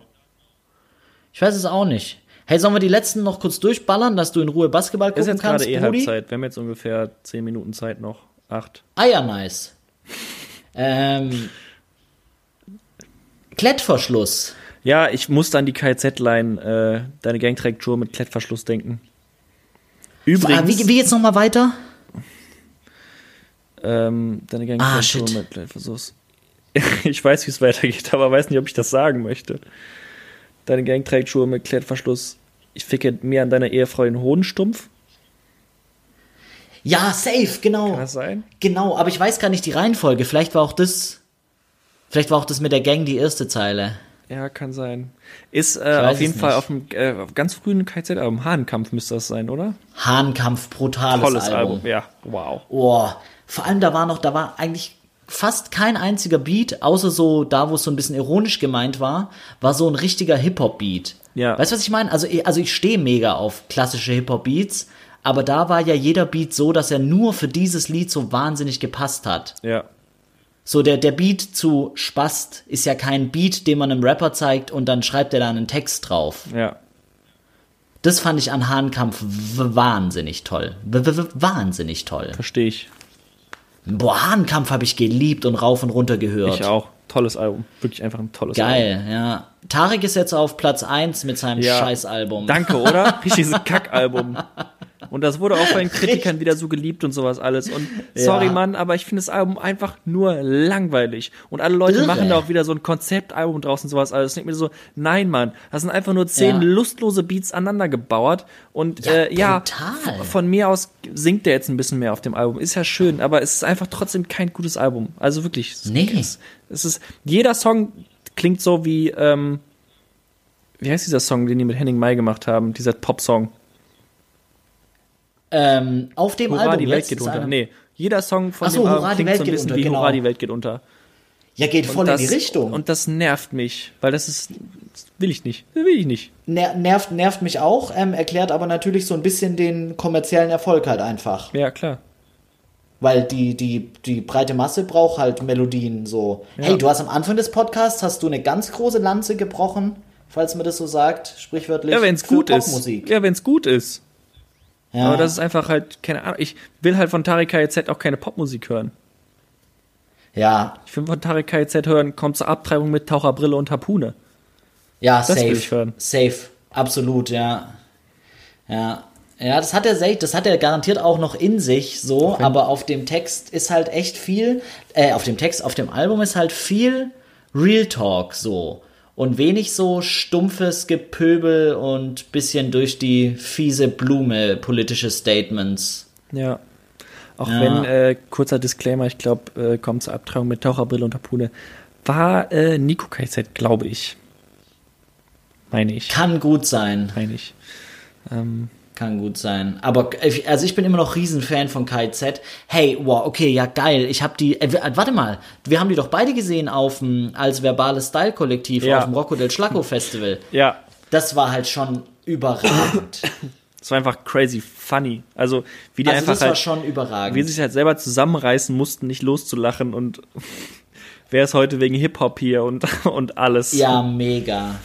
Ich weiß es auch nicht. Hey, sollen wir die letzten noch kurz durchballern, dass du in Ruhe Basketball gucken kannst? Ist jetzt gerade eh Halbzeit. Wir haben jetzt ungefähr 10 Minuten Zeit noch. Acht. Ah ja, nice. ähm, Klettverschluss. Ja, ich musste an die KZ-Line, äh, deine Gang trägt Schuhe mit Klettverschluss denken. Übrigens. Ah, wie, wie jetzt nochmal weiter? Ähm, deine Gang ah, mit Klettverschluss. ich weiß, wie es weitergeht, aber weiß nicht, ob ich das sagen möchte. Deine Gang trägt Schuhe mit Klettverschluss. Ich ficke mir an deiner Ehefrau den Hodenstumpf. Ja, safe, genau. Kann das sein? Genau, aber ich weiß gar nicht die Reihenfolge. Vielleicht war auch das. Vielleicht war auch das mit der Gang die erste Zeile. Ja, kann sein. Ist äh, auf jeden Fall auf dem äh, ganz frühen KZ-Album. Hahnkampf müsste das sein, oder? Hahnkampf, brutales Tolles Album. Album. Ja, wow. Oh, vor allem da war noch, da war eigentlich fast kein einziger Beat, außer so da, wo es so ein bisschen ironisch gemeint war, war so ein richtiger Hip-Hop-Beat. Ja. Weißt du, was ich meine? Also, also ich stehe mega auf klassische Hip-Hop-Beats, aber da war ja jeder Beat so, dass er nur für dieses Lied so wahnsinnig gepasst hat. Ja. So, der, der Beat zu Spast ist ja kein Beat, den man einem Rapper zeigt und dann schreibt er da einen Text drauf. Ja. Das fand ich an Hahnkampf wahnsinnig toll. W wahnsinnig toll. Verstehe ich. Boah, Hahnkampf habe ich geliebt und rauf und runter gehört. Ich auch. Tolles Album. Wirklich einfach ein tolles Geil, Album. Geil, ja. Tarek ist jetzt auf Platz 1 mit seinem ja. Scheißalbum. Danke, oder? Richtiges Kackalbum. Und das wurde auch bei den Kritikern wieder so geliebt und sowas alles. Und sorry, ja. Mann, aber ich finde das Album einfach nur langweilig. Und alle Leute Irre. machen da auch wieder so ein Konzeptalbum draußen sowas alles. Ich denke mir so, nein, Mann, das sind einfach nur zehn ja. lustlose Beats aneinander gebaut. Und ja, äh, ja von mir aus singt der jetzt ein bisschen mehr auf dem Album. Ist ja schön, aber es ist einfach trotzdem kein gutes Album. Also wirklich. Nee. Es, es ist, jeder Song klingt so wie, ähm, wie heißt dieser Song, den die mit Henning Mai gemacht haben? Dieser Pop-Song. Ähm, auf dem Hurra, Album die Welt geht unter. Nee, jeder Song von so, dem Album klingt so ein bisschen unter, wie genau. Hurra, die Welt geht unter. Ja, geht voll das, in die Richtung. Und das nervt mich, weil das ist, das will ich nicht. Das will ich nicht. Ner nervt, nervt mich auch, ähm, erklärt aber natürlich so ein bisschen den kommerziellen Erfolg halt einfach. Ja, klar. Weil die, die, die breite Masse braucht halt Melodien so. Ja. Hey, du hast am Anfang des Podcasts, hast du eine ganz große Lanze gebrochen, falls man das so sagt, sprichwörtlich. Ja, wenn es gut ist. Ja, wenn es gut ist. Ja. Aber das ist einfach halt, keine Ahnung, ich will halt von Tarek KZ auch keine Popmusik hören. Ja. Ich will von Tarek KZ hören, kommt zur Abtreibung mit Taucherbrille und Harpune. Ja, das safe. Will ich hören. Safe. Absolut, ja. Ja. Ja, das hat er das hat er garantiert auch noch in sich, so, okay. aber auf dem Text ist halt echt viel, äh, auf dem Text, auf dem Album ist halt viel Real Talk, so und wenig so stumpfes Gepöbel und bisschen durch die fiese Blume politische Statements. Ja. Auch ja. wenn, äh, kurzer Disclaimer, ich glaube, äh, kommt zur Abtrauung mit Taucherbrille und Harpune, war äh, Nico KZ, glaube ich. Meine ich. Kann gut sein. Meine ich. Ähm, kann gut sein. Aber also ich bin immer noch Riesenfan von KZ. Hey, wow, okay, ja geil. Ich habe die. Äh, warte mal, wir haben die doch beide gesehen auf dem als verbales Style Kollektiv ja. auf dem Rocco del Schlacco Festival. Ja. Das war halt schon überragend. Das war einfach crazy funny. Also wie die also einfach das war halt, schon überragend. Wie sie sich halt selber zusammenreißen mussten, nicht loszulachen und wer ist heute wegen Hip Hop hier und und alles. Ja, mega.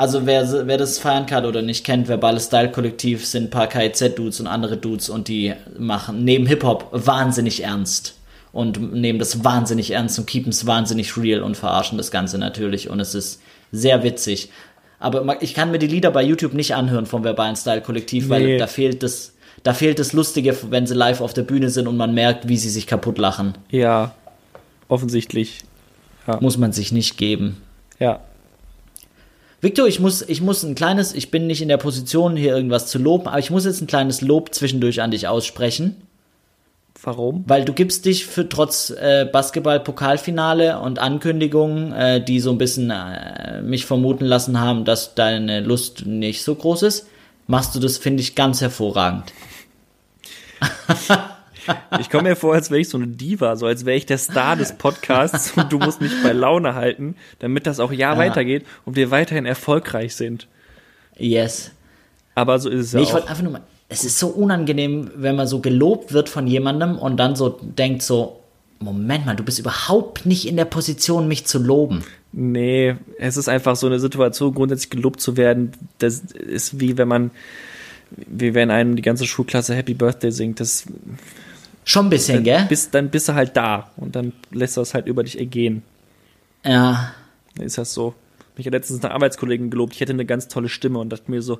Also wer, wer das feiern kann oder nicht kennt, Verbales Style Kollektiv sind ein paar KIZ-Dudes und andere Dudes und die machen neben Hip-Hop wahnsinnig ernst. und nehmen das wahnsinnig ernst und keepen es wahnsinnig real und verarschen das Ganze natürlich. Und es ist sehr witzig. Aber ich kann mir die Lieder bei YouTube nicht anhören vom verbalen Style Kollektiv, nee. weil da fehlt das, da fehlt das Lustige, wenn sie live auf der Bühne sind und man merkt, wie sie sich kaputt lachen. Ja, offensichtlich. Ja. Muss man sich nicht geben. Ja. Victor, ich muss, ich muss ein kleines, ich bin nicht in der Position, hier irgendwas zu loben, aber ich muss jetzt ein kleines Lob zwischendurch an dich aussprechen. Warum? Weil du gibst dich für trotz äh, Basketball-Pokalfinale und Ankündigungen, äh, die so ein bisschen äh, mich vermuten lassen haben, dass deine Lust nicht so groß ist, machst du das, finde ich, ganz hervorragend. Ich komme mir vor, als wäre ich so eine Diva, so als wäre ich der Star des Podcasts und du musst mich bei Laune halten, damit das auch ja, ja. weitergeht und wir weiterhin erfolgreich sind. Yes. Aber so ist es nee, ja. Ich wollte einfach nur mal, es ist so unangenehm, wenn man so gelobt wird von jemandem und dann so denkt so, Moment mal, du bist überhaupt nicht in der Position, mich zu loben. Nee, es ist einfach so eine Situation, grundsätzlich gelobt zu werden. Das ist wie wenn man, wie wenn einem die ganze Schulklasse Happy Birthday singt. Das schon ein bisschen, dann gell? Bist, dann bist du halt da und dann lässt das halt über dich ergehen. Ja. Dann ist das so. Mich hat letztens eine Arbeitskollegin gelobt, ich hätte eine ganz tolle Stimme und dachte mir so,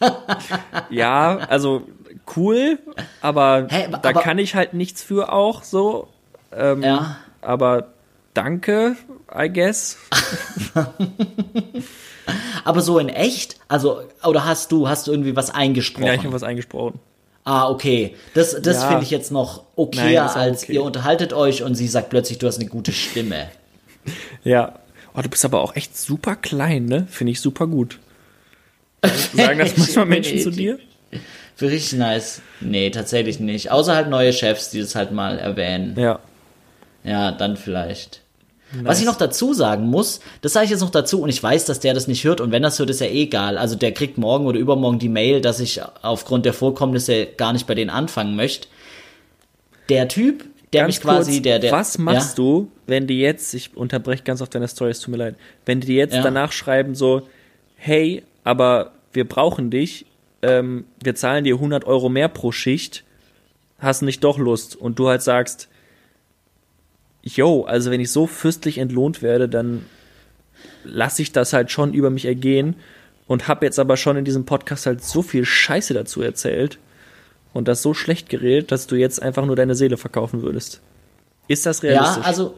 ja, also cool, aber hey, da aber, kann ich halt nichts für auch so. Ähm, ja. Aber danke, I guess. aber so in echt? Also, oder hast du, hast du irgendwie was eingesprochen? Ja, ich habe was eingesprochen. Ah, okay. Das, das ja. finde ich jetzt noch okayer, Nein, als okay. ihr unterhaltet euch und sie sagt plötzlich, du hast eine gute Stimme. ja. Oh, du bist aber auch echt super klein, ne? Finde ich super gut. Sagen das manchmal Menschen zu dir? Für richtig nice. Nee, tatsächlich nicht. Außer halt neue Chefs, die das halt mal erwähnen. Ja. Ja, dann vielleicht. Nice. Was ich noch dazu sagen muss, das sage ich jetzt noch dazu und ich weiß, dass der das nicht hört und wenn das hört, ist ja eh egal. Also der kriegt morgen oder übermorgen die Mail, dass ich aufgrund der Vorkommnisse gar nicht bei denen anfangen möchte. Der Typ, der ganz mich quasi, kurz, der, der. Was machst ja? du, wenn die jetzt, ich unterbreche ganz auf deine Story, es tut mir leid, wenn die jetzt ja. danach schreiben so, hey, aber wir brauchen dich, ähm, wir zahlen dir 100 Euro mehr pro Schicht, hast nicht doch Lust und du halt sagst, yo, also wenn ich so fürstlich entlohnt werde, dann lasse ich das halt schon über mich ergehen und habe jetzt aber schon in diesem Podcast halt so viel Scheiße dazu erzählt und das so schlecht geredet, dass du jetzt einfach nur deine Seele verkaufen würdest. Ist das realistisch? Ja, also,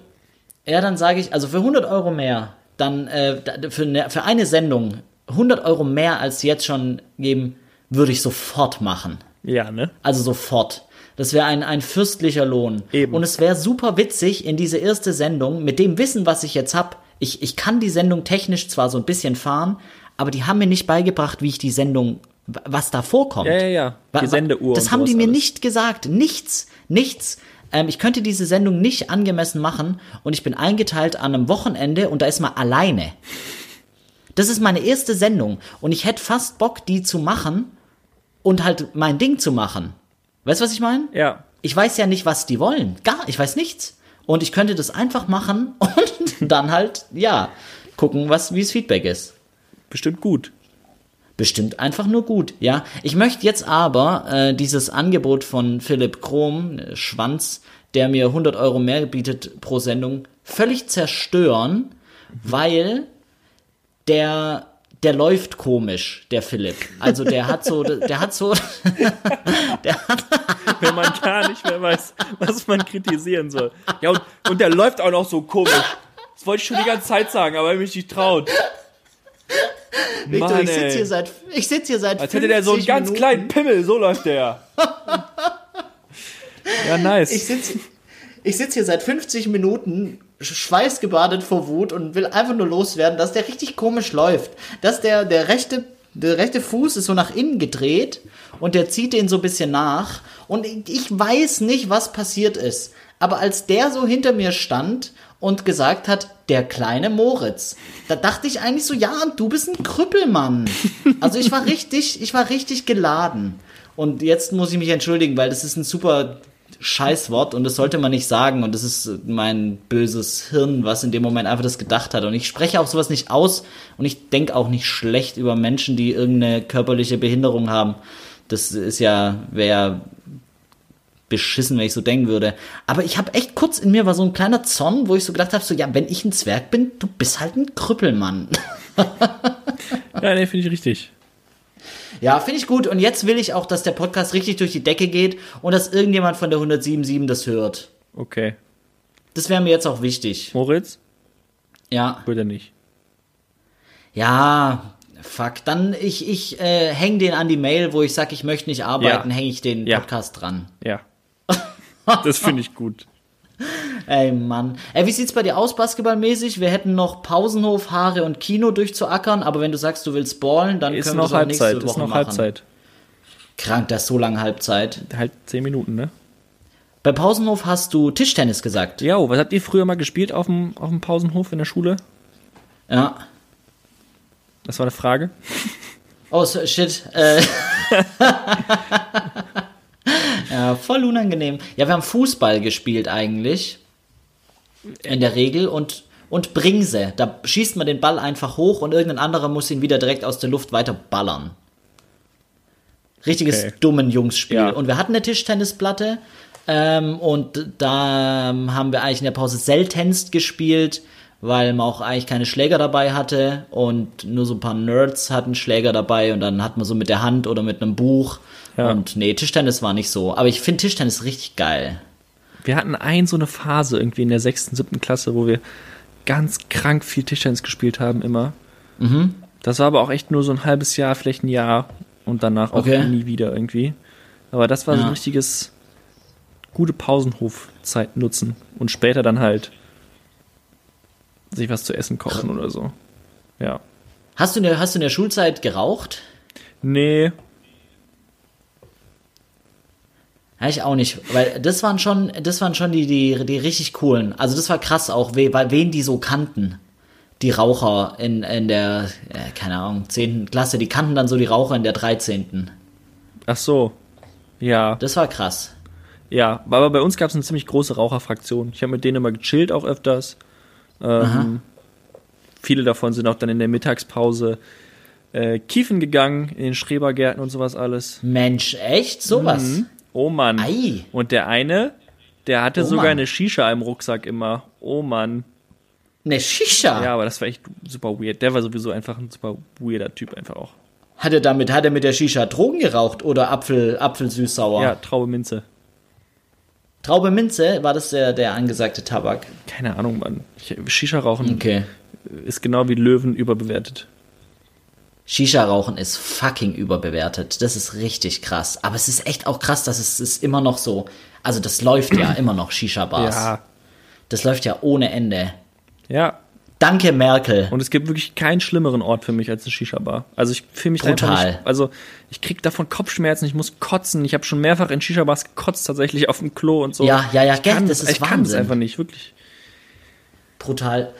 ja, dann sage ich, also für 100 Euro mehr, dann äh, für, ne, für eine Sendung 100 Euro mehr als jetzt schon geben, würde ich sofort machen. Ja, ne? Also sofort. Das wäre ein, ein fürstlicher Lohn. Eben. Und es wäre super witzig in diese erste Sendung, mit dem Wissen, was ich jetzt habe. Ich, ich kann die Sendung technisch zwar so ein bisschen fahren, aber die haben mir nicht beigebracht, wie ich die Sendung, was da vorkommt. Ja, ja, ja. Die Sendeuhr. Das haben die mir alles. nicht gesagt. Nichts. Nichts. Ähm, ich könnte diese Sendung nicht angemessen machen und ich bin eingeteilt an einem Wochenende und da ist man alleine. Das ist meine erste Sendung und ich hätte fast Bock, die zu machen und halt mein Ding zu machen. Weißt du, was ich meine? Ja. Ich weiß ja nicht, was die wollen. Gar, ich weiß nichts. Und ich könnte das einfach machen und dann halt, ja, gucken, was, wie es Feedback ist. Bestimmt gut. Bestimmt einfach nur gut, ja. Ich möchte jetzt aber äh, dieses Angebot von Philipp Krom, äh, Schwanz, der mir 100 Euro mehr bietet pro Sendung, völlig zerstören, weil der der läuft komisch, der Philipp. Also der hat so, der hat so, der hat wenn man gar nicht mehr weiß, was man kritisieren soll. Ja, und, und der läuft auch noch so komisch. Das wollte ich schon die ganze Zeit sagen, aber ich mich nicht traut. Victor, Mann, ich sitze hier seit, ich sitze hier seit Als hätte der so einen ganz Minuten. kleinen Pimmel, so läuft der. ja, nice. Ich sitze ich sitz hier seit 50 Minuten schweißgebadet vor Wut und will einfach nur loswerden, dass der richtig komisch läuft. Dass der, der rechte, der rechte Fuß ist so nach innen gedreht und der zieht den so ein bisschen nach. Und ich weiß nicht, was passiert ist. Aber als der so hinter mir stand und gesagt hat, der kleine Moritz, da dachte ich eigentlich so, ja, du bist ein Krüppelmann. Also ich war richtig, ich war richtig geladen. Und jetzt muss ich mich entschuldigen, weil das ist ein super Scheißwort und das sollte man nicht sagen und das ist mein böses Hirn, was in dem Moment einfach das gedacht hat und ich spreche auch sowas nicht aus und ich denke auch nicht schlecht über Menschen, die irgendeine körperliche Behinderung haben. Das ist ja, wäre beschissen, wenn ich so denken würde. Aber ich habe echt kurz in mir war so ein kleiner Zorn, wo ich so gedacht habe, so ja, wenn ich ein Zwerg bin, du bist halt ein Krüppelmann. ja, nee, finde ich richtig. Ja, finde ich gut. Und jetzt will ich auch, dass der Podcast richtig durch die Decke geht und dass irgendjemand von der 107.7 das hört. Okay. Das wäre mir jetzt auch wichtig. Moritz? Ja. Würde nicht. Ja, fuck. Dann ich, ich äh, hänge den an die Mail, wo ich sage, ich möchte nicht arbeiten, ja. hänge ich den ja. Podcast dran. Ja. Das finde ich gut. Ey, Mann. Ey, wie sieht's bei dir aus, basketballmäßig? Wir hätten noch Pausenhof, Haare und Kino durchzuackern, aber wenn du sagst, du willst ballen, dann ist können wir Halbzeit, nächste Woche ist noch machen. Halbzeit. Krank, das ist so lange Halbzeit. Halt zehn Minuten, ne? Bei Pausenhof hast du Tischtennis gesagt. Ja, was habt ihr früher mal gespielt auf dem, auf dem Pausenhof in der Schule? Ja. Das war eine Frage. Oh, shit. Äh. ja, voll unangenehm. Ja, wir haben Fußball gespielt eigentlich. In der Regel und, und Bringse. Da schießt man den Ball einfach hoch und irgendein anderer muss ihn wieder direkt aus der Luft weiter ballern. Richtiges Okay. dummen Jungsspiel. Ja. Und wir hatten eine Tischtennisplatte ähm, und da ähm, haben wir eigentlich in der Pause seltenst gespielt, weil man auch eigentlich keine Schläger dabei hatte und nur so ein paar Nerds hatten Schläger dabei und dann hat man so mit der Hand oder mit einem Buch. Ja. Und nee, Tischtennis war nicht so. Aber ich finde Tischtennis richtig geil. Wir hatten ein so eine Phase irgendwie in der sechsten, siebten Klasse, wo wir ganz krank viel Tischtennis gespielt haben immer. Mhm. Das war aber auch echt nur so ein halbes Jahr, vielleicht ein Jahr und danach auch Okay. nie wieder irgendwie. Aber das war so Ja. ein richtiges gute Pausenhofzeit nutzen und später dann halt sich was zu essen kochen oder so. Ja. Hast du, in der, hast du in der Schulzeit geraucht? Nee, Ja, ich auch nicht, weil das waren schon, das waren schon die, die, die richtig coolen. Also das war krass auch, we, weil wen die so kannten. Die Raucher in, in der, äh, keine Ahnung, 10. Klasse, die kannten dann so die Raucher in der 13. ach so. Ja, Das war krass. ja, aber bei uns gab es eine ziemlich große Raucherfraktion. Ich habe mit denen immer gechillt auch öfters. Ähm, viele davon sind auch dann in der Mittagspause äh, Kiefen gegangen, in den Schrebergärten und sowas alles. Mensch, echt? Sowas? Mhm. Oh Mann. Ei. Und der eine, der hatte Oh sogar Mann. eine Shisha im Rucksack immer. Oh Mann. Ne Shisha? Ja, aber das war echt super weird. Der war sowieso einfach ein super weirder Typ einfach auch. Hat er damit, hat er mit der Shisha Drogen geraucht oder Apfel, Apfelsüß-sauer? Ja, Traube Minze. Traube Minze, war das der, der angesagte Tabak? Keine Ahnung, Mann. Ich, Shisha rauchen Okay. ist genau wie Löwen überbewertet. Shisha-Rauchen ist fucking überbewertet. Das ist richtig krass. Aber es ist echt auch krass, dass es ist immer noch so. Also das läuft ja immer noch Shisha-Bars. Ja. Das läuft ja ohne Ende. Ja. Danke, Merkel. Und es gibt wirklich keinen schlimmeren Ort für mich als eine Shisha-Bar. Also ich fühle mich einfach Brutal. nicht, also ich krieg davon Kopfschmerzen, ich muss kotzen. Ich habe schon mehrfach in Shisha-Bars gekotzt, tatsächlich auf dem Klo und so. Ja, ja, ja, ich gell, kann, das ist Ich kann es Wahnsinn. einfach nicht, wirklich. Brutal.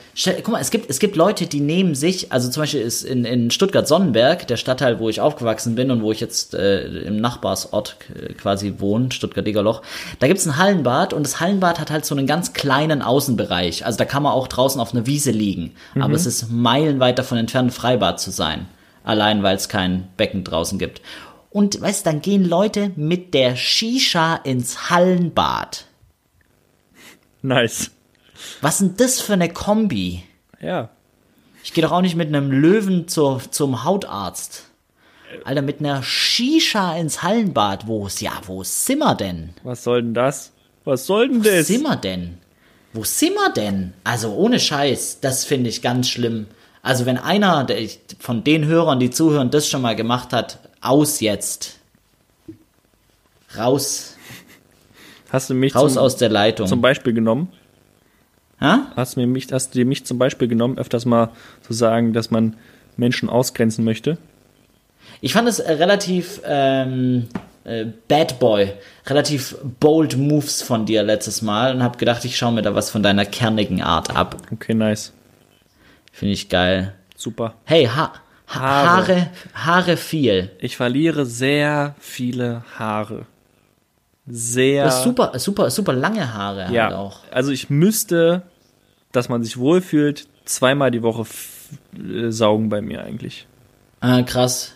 Guck mal, es gibt, es gibt Leute, die nehmen sich, also zum Beispiel ist in, in Stuttgart-Sonnenberg, der Stadtteil, wo ich aufgewachsen bin und wo ich jetzt äh, im Nachbarsort äh, quasi wohne, Stuttgart-Degerloch, da gibt's ein Hallenbad und das Hallenbad hat halt so einen ganz kleinen Außenbereich. Also da kann man auch draußen auf einer Wiese liegen. Aber es ist meilenweit davon entfernt, ein Freibad zu sein. Allein, weil es kein Becken draußen gibt. Und weißt du, dann gehen Leute mit der Shisha ins Hallenbad. Nice. Was denn das für eine Kombi? Ja. Ich gehe doch auch nicht mit einem Löwen zur, zum Hautarzt. Alter, mit einer Shisha ins Hallenbad. Wo ist, ja, wo sind wir denn? Was soll denn das? Was soll denn Wo das? sind wir denn? Wo sind wir denn? Also ohne Scheiß, das finde ich ganz schlimm. Also wenn einer von den Hörern, die zuhören, das schon mal gemacht hat, aus jetzt. Raus, Hast du mich raus zum, aus der Leitung. zum Beispiel genommen? Hä? Hast du, mir mich, hast du dir mich zum Beispiel genommen, öfters mal zu sagen, dass man Menschen ausgrenzen möchte? Ich fand es äh, relativ ähm, äh, Bad Boy, relativ bold Moves von dir letztes Mal und habe gedacht, ich schaue mir da was von deiner kernigen Art ab. Okay, nice. Finde ich geil. Super. Hey, ha ha Haare. Haare, Haare viel. Ich verliere sehr viele Haare. Sehr. Das super, super, super lange Haare halt ja. auch. Also ich müsste, dass man sich wohlfühlt, zweimal die Woche äh, saugen bei mir eigentlich. Ah, krass.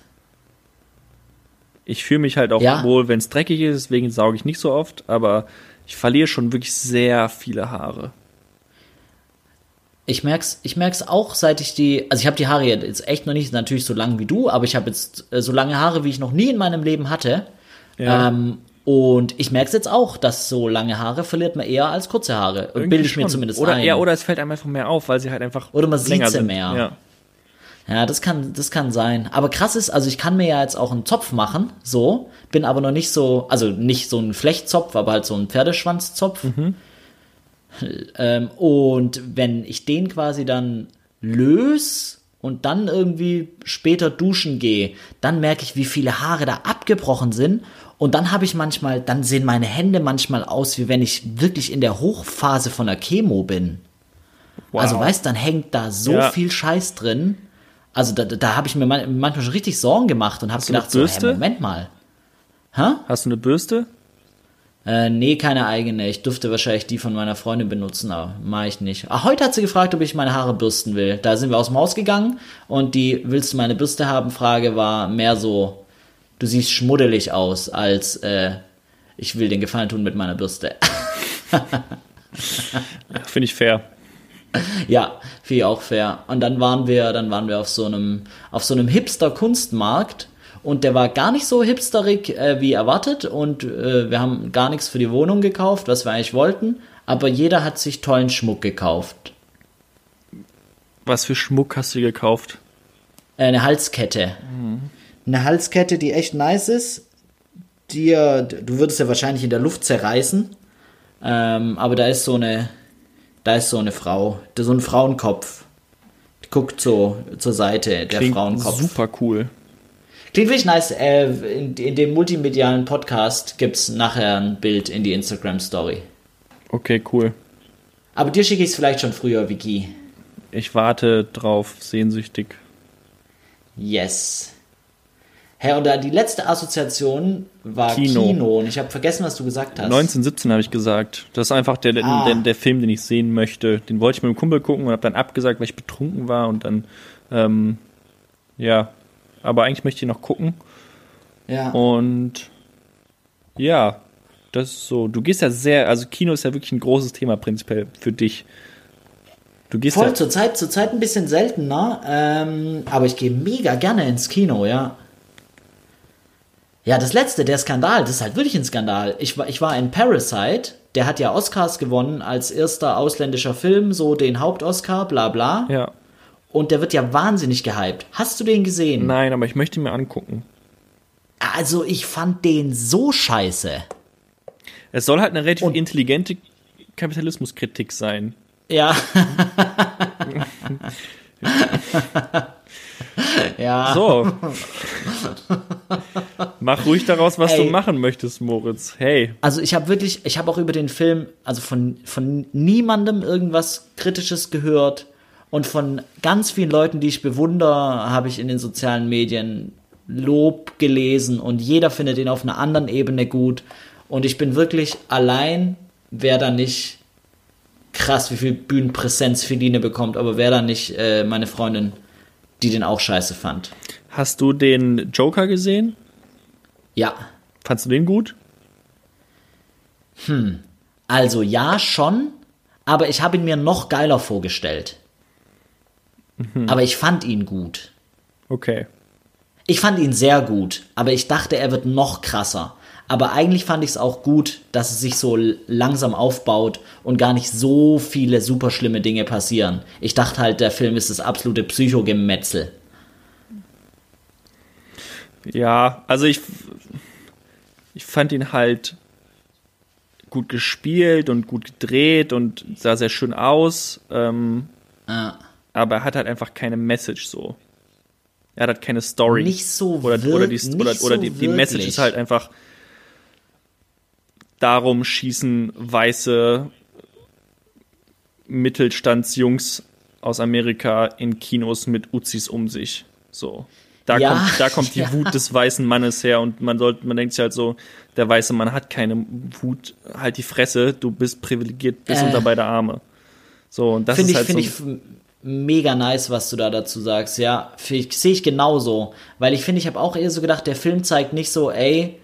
Ich fühle mich halt auch Ja. wohl, wenn es dreckig ist, deswegen sauge ich nicht so oft, aber ich verliere schon wirklich sehr viele Haare. Ich merk's, ich merk's auch, seit ich die, also ich habe die Haare jetzt echt noch nicht natürlich so lang wie du, aber ich habe jetzt äh, so lange Haare, wie ich noch nie in meinem Leben hatte. Ja. Ähm, und ich merk's jetzt auch, dass so lange Haare verliert man eher als kurze Haare. Irgendwie Bilde ich mir schon. zumindest oder, ein. Ja, oder es fällt einem einfach mehr auf, weil sie halt einfach Oder man sieht sie mehr. Ja. Ja, das kann, das kann sein. Aber krass ist, also ich kann mir ja jetzt auch einen Zopf machen, so, bin aber noch nicht so, also nicht so ein Flechtzopf, aber halt so ein Pferdeschwanzzopf. Ähm, und wenn ich den quasi dann löse und dann irgendwie später duschen gehe, dann merke ich, wie viele Haare da abgebrochen sind. Und dann habe ich manchmal, dann sehen meine Hände manchmal aus, wie wenn ich wirklich in der Hochphase von der Chemo bin. Wow. Also weißt, dann hängt da so Ja. viel Scheiß drin. Also da, da habe ich mir man- manchmal schon richtig Sorgen gemacht und habe gedacht, so, hey, Moment mal. Hä? Hast du eine Bürste? Äh, nee, keine eigene. Ich dürfte wahrscheinlich die von meiner Freundin benutzen, aber mache ich nicht. Ah, heute hat sie gefragt, ob ich meine Haare bürsten will. Da sind wir aus dem Haus gegangen und die Willst du meine Bürste haben? Frage war mehr so, du siehst schmuddelig aus, als äh, ich will den Gefallen tun mit meiner Bürste. Finde ich fair. Ja, finde ich auch fair. Und dann waren wir, dann waren wir auf so einem, auf so einem Hipster-Kunstmarkt und der war gar nicht so hipsterig äh, wie erwartet und äh, wir haben gar nichts für die Wohnung gekauft, was wir eigentlich wollten, aber jeder hat sich tollen Schmuck gekauft. Was für Schmuck hast du gekauft? Äh, eine Halskette. Eine Halskette, die echt nice ist. Die, äh, du würdest ja wahrscheinlich in der Luft zerreißen. Ähm, aber da ist so eine, da ist so eine Frau, so ein Frauenkopf. Die guckt so zur Seite, der Klingt Frauenkopf. super cool. Klingt wirklich nice. Äh, in, in dem multimedialen Podcast gibt's nachher ein Bild in die Instagram-Story. Okay, cool. Aber dir schicke ich es vielleicht schon früher, Vicky. Ich warte drauf, sehnsüchtig. Yes. Und da die letzte Assoziation war Kino. Kino, und ich habe vergessen, was du gesagt hast. 1917 habe ich gesagt. Das ist einfach der, Ah. der, der Film, den ich sehen möchte. Den wollte ich mit einem Kumpel gucken und habe dann abgesagt, weil ich betrunken war und dann, ähm, ja. Aber eigentlich möchte ich ihn noch gucken. Ja. Und ja, das ist so. Du gehst ja sehr, also Kino ist ja wirklich ein großes Thema prinzipiell für dich. Du gehst Voll, ja, zurzeit, zurzeit ein bisschen seltener, ähm, aber ich gehe mega gerne ins Kino, ja. Ja, das letzte, der Skandal, das ist halt wirklich ein Skandal. Ich war, ich war in Parasite, der hat ja Oscars gewonnen als erster ausländischer Film, so den Hauptoscar, bla bla. ja. Und der wird ja wahnsinnig gehypt. Hast du den gesehen? Nein, aber ich möchte ihn mir angucken. Also, ich fand den so scheiße. Es soll halt eine relativ Und- intelligente Kapitalismuskritik sein. Ja. ja. So. Mach ruhig daraus, was Ey. du machen möchtest, Moritz. Hey. Also ich habe wirklich, ich habe auch über den Film, also von, von niemandem irgendwas Kritisches gehört und von ganz vielen Leuten, die ich bewundere, habe ich in den sozialen Medien Lob gelesen und jeder findet ihn auf einer anderen Ebene gut und ich bin wirklich allein, wer da nicht krass, wie viel Bühnenpräsenz Feline bekommt, aber wer da nicht äh, meine Freundin, die den auch scheiße fand. Hast du den Joker gesehen? Ja, Fandst du den gut? Also ja, schon, aber ich habe ihn mir noch geiler vorgestellt. Aber ich fand ihn gut. Okay. Ich fand ihn sehr gut, aber ich dachte, er wird noch krasser. Aber eigentlich fand ich es auch gut, dass es sich so langsam aufbaut und gar nicht so viele super schlimme Dinge passieren. Ich dachte halt, der Film ist das absolute Psychogemetzel. Ja, also ich, ich fand ihn halt gut gespielt und gut gedreht und sah sehr schön aus. Ähm, Ja. aber er hat halt einfach keine Message so. Er hat halt keine Story. Nicht so oder, wir- oder die, oder, oder die, die Message ist halt einfach darum schießen weiße Mittelstandsjungs aus Amerika in Kinos mit Uzis um sich. So. Da Ja, kommt, da kommt die ja. Wut des weißen Mannes her und man sollte, man denkt sich halt so, der weiße Mann hat keine Wut, halt die Fresse, du bist privilegiert bis Äh. unter beide Arme. So, und das Finde ist ich, halt finde so, ich, mega nice, was du da dazu sagst. Ja, sehe ich genauso. Weil ich finde, ich habe auch eher so gedacht, der Film zeigt nicht so, ey,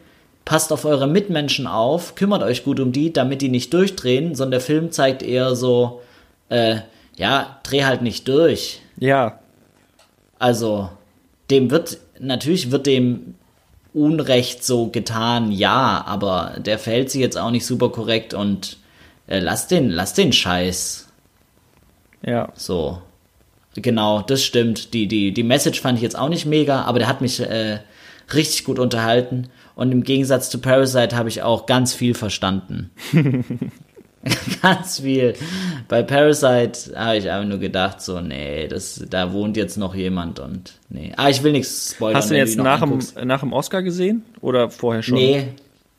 passt auf eure Mitmenschen auf, kümmert euch gut um die, damit die nicht durchdrehen, sondern der Film zeigt eher so, äh, ja, dreh halt nicht durch. Ja. Also, dem wird, natürlich wird dem Unrecht so getan, ja, aber der verhält sich jetzt auch nicht super korrekt und äh, lass den, lass den Scheiß. Ja. So. Genau, das stimmt. Die, die, die Message fand ich jetzt auch nicht mega, aber der hat mich äh, richtig gut unterhalten. Und im Gegensatz zu Parasite habe ich auch ganz viel verstanden. ganz viel. Bei Parasite habe ich einfach nur gedacht, so, nee, das, da wohnt jetzt noch jemand und nee. Ah, ich will nichts spoilern. Hast du ihn jetzt nach dem, nach dem Oscar gesehen oder vorher schon? Nee,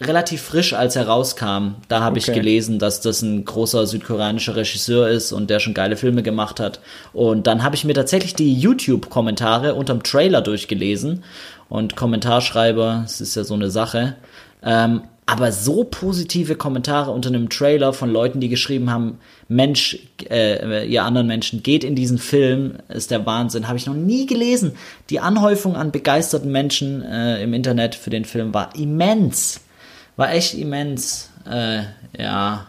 relativ frisch, als er rauskam. Da habe okay. ich gelesen, dass das ein großer südkoreanischer Regisseur ist und der schon geile Filme gemacht hat. Und dann habe ich mir tatsächlich die YouTube-Kommentare unterm Trailer durchgelesen. Und Kommentarschreiber, das ist ja so eine Sache. Ähm, aber so positive Kommentare unter einem Trailer von Leuten, die geschrieben haben, Mensch, äh, ihr anderen Menschen, geht in diesen Film, ist der Wahnsinn, habe ich noch nie gelesen. Die Anhäufung an begeisterten Menschen äh, im Internet für den Film war immens. War echt immens. Äh, ja.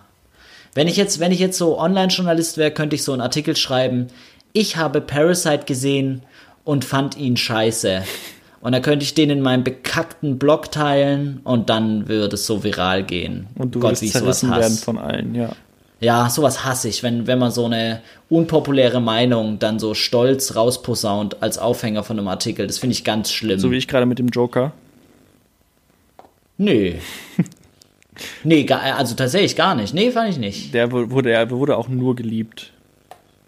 Wenn ich jetzt, wenn ich jetzt so Online-Journalist wäre, könnte ich so einen Artikel schreiben. Ich habe Parasite gesehen und fand ihn scheiße. Und dann könnte ich den in meinem bekackten Blog teilen und dann würde es so viral gehen. Und du Gott, würdest zerrissen werden von allen, ja. Ja, sowas hasse ich, wenn, wenn man so eine unpopuläre Meinung dann so stolz rausposaunt als Aufhänger von einem Artikel. Das finde ich ganz schlimm. So wie ich gerade mit dem Joker. Nee. nee, also tatsächlich gar nicht. Nee, fand ich nicht. Der wurde, er wurde auch nur geliebt.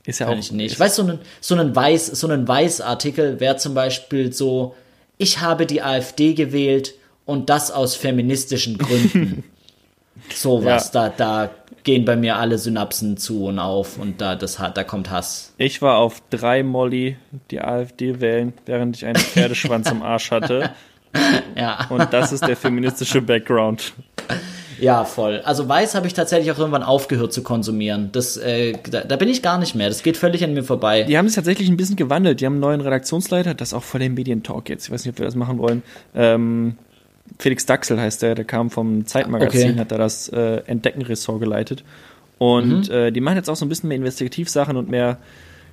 Ist ja auch. Ich nicht. Ich weiß, so ein, so ein Weiß, so ein Weiß-Artikel wäre zum Beispiel so, ich habe die AfD gewählt und das aus feministischen Gründen. Sowas, ja. da, da gehen bei mir alle Synapsen zu und auf und da, das, da kommt Hass. Ich war auf drei Molly die AfD wählen, während ich einen Pferdeschwanz im Arsch hatte. ja. Und das ist der feministische Background. Ja, voll. Also Weiß habe ich tatsächlich auch irgendwann aufgehört zu konsumieren. Das, äh, da, da, bin ich gar nicht mehr. Das geht völlig an mir vorbei. Die haben sich tatsächlich ein bisschen gewandelt. Die haben einen neuen Redaktionsleiter. Das ist auch voll der Medientalk jetzt. Ich weiß nicht, ob wir das machen wollen. Ähm, Felix Daxel heißt der. Der kam vom Zeitmagazin, okay. hat da das äh, Entdecken-Ressort geleitet. Und mhm. äh, die machen jetzt auch so ein bisschen mehr Investigativsachen und mehr,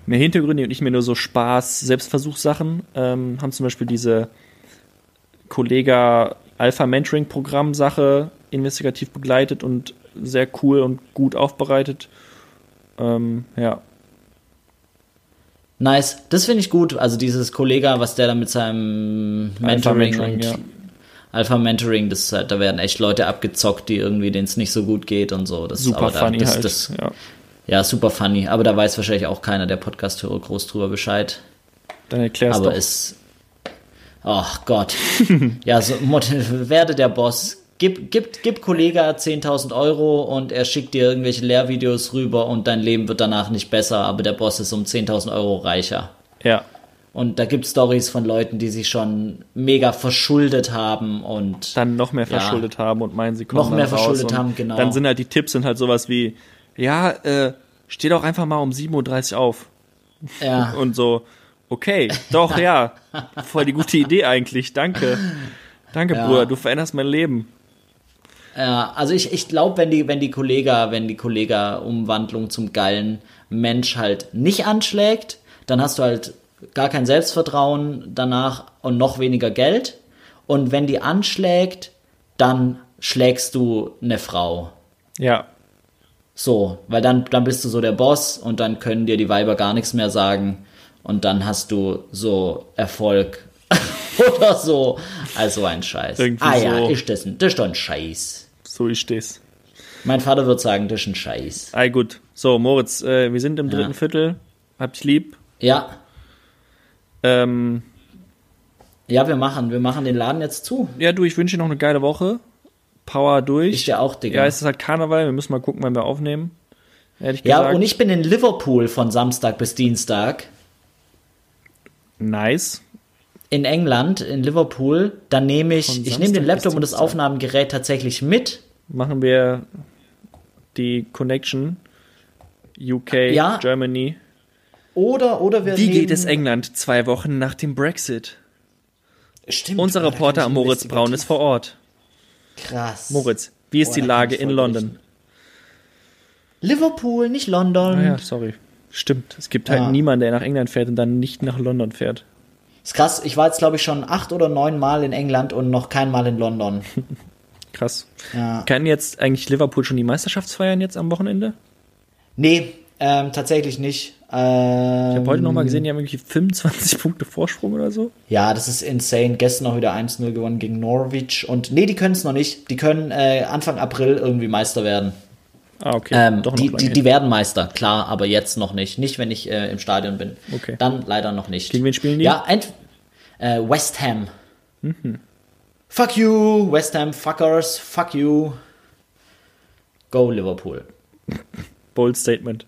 mehr Hintergründe und nicht mehr nur so Spaß, Selbstversuchssachen. Ähm, haben zum Beispiel diese Kollega Alpha Mentoring Programm Sache investigativ begleitet und sehr cool und gut aufbereitet. Ähm, ja. Nice, das finde ich gut. Also dieses Kollega, was der da mit seinem Mentoring, Alpha Mentoring und ja. Alpha Mentoring, das da werden echt Leute abgezockt, die irgendwie denen es nicht so gut geht und so. Das, super funny das, halt. Das, ja. ja, super funny. Aber da weiß wahrscheinlich auch keiner der Podcast-Hörer groß drüber Bescheid. Dann erklärst du. Aber doch. es, Ach Gott. ja, so werde der Boss. Gib, gib, gib Kollege 10.000 Euro und er schickt dir irgendwelche Lehrvideos rüber und dein Leben wird danach nicht besser, aber der Boss ist um 10.000 Euro reicher. Ja. Und da gibt es Stories von Leuten, die sich schon mega verschuldet haben und dann noch mehr verschuldet ja, haben und meinen, sie kommen noch mehr verschuldet haben, genau. Dann sind halt die Tipps sind halt sowas wie, ja, äh, steh doch einfach mal um 7.30 Uhr auf. Ja. und so, Okay, doch, ja. Voll die gute Idee eigentlich. Danke. Danke, ja. Bruder, du veränderst mein Leben. Ja, also ich, ich glaube, wenn die, wenn die Kollega, wenn die Kollega-Umwandlung zum geilen Mensch halt nicht anschlägt, dann hast du halt gar kein Selbstvertrauen danach und noch weniger Geld. Und wenn die anschlägt, dann schlägst du eine Frau. Ja. So, weil dann, dann bist du so der Boss und dann können dir die Weiber gar nichts mehr sagen und dann hast du so Erfolg oder so. Also ein Scheiß. Irgendwie ah so. ja, ist das, das ist doch ein Scheiß. So ist das. Mein Vater würde sagen, das ist ein Scheiß. Ei gut. So, Moritz, äh, wir sind im dritten ja. Viertel. Hab dich lieb. Ja. Ähm, ja, wir machen, wir machen den Laden jetzt zu. Ja, du, ich wünsche dir noch eine geile Woche. Power durch. Ich dir auch, Digga. Ja, es ist halt Karneval, wir müssen mal gucken, wann wir aufnehmen. Ehrlich ja, gesagt. und ich bin in Liverpool von Samstag bis Dienstag. Nice. In England, in Liverpool, dann nehme ich, ich nehme den Laptop und das Aufnahmegerät tatsächlich mit. Machen wir die Connection UK, ja. Germany. Oder, oder wir Wie nehmen, geht es England zwei Wochen nach dem Brexit? Stimmt. Unser Reporter Moritz Braun ist vor Ort. Krass. Moritz, wie ist Boah, die Lage in London? Liverpool, nicht London. Ah ja, sorry. Stimmt. Es gibt halt Ja. niemanden, der nach England fährt und dann nicht nach London fährt. Ist krass. Ich war jetzt, glaube ich, schon acht oder neun Mal in England und noch kein Mal in London. Krass. Ja. Kann jetzt eigentlich Liverpool schon die Meisterschaftsfeiern jetzt am Wochenende? Nee, ähm, tatsächlich nicht. Ähm, Ich habe heute nochmal gesehen, die haben irgendwie 25 Punkte Vorsprung oder so. Ja, das ist insane. Gestern noch wieder 1-0 gewonnen gegen Norwich. Und nee, die können es noch nicht. Die können äh, Anfang April irgendwie Meister werden. Ah, okay. Ähm, die, die, die werden Meister, klar, aber jetzt noch nicht. Nicht, wenn ich äh, im Stadion bin. Okay. Dann leider noch nicht. Gegen wen spielen die? Ja, äh, West Ham. Fuck you, West Ham, fuckers, fuck you. Go Liverpool. Bold Statement.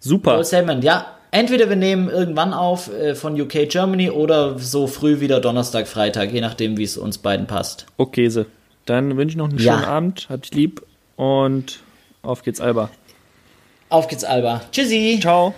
Super. Paul Salmon, ja. Entweder wir nehmen irgendwann auf äh, von UK Germany oder so früh wieder Donnerstag, Freitag, je nachdem, wie es uns beiden passt. Okay, so. Dann wünsche ich noch einen Ja. schönen Abend. Habt dich lieb und auf geht's, Alba. Auf geht's, Alba. Tschüssi. Ciao.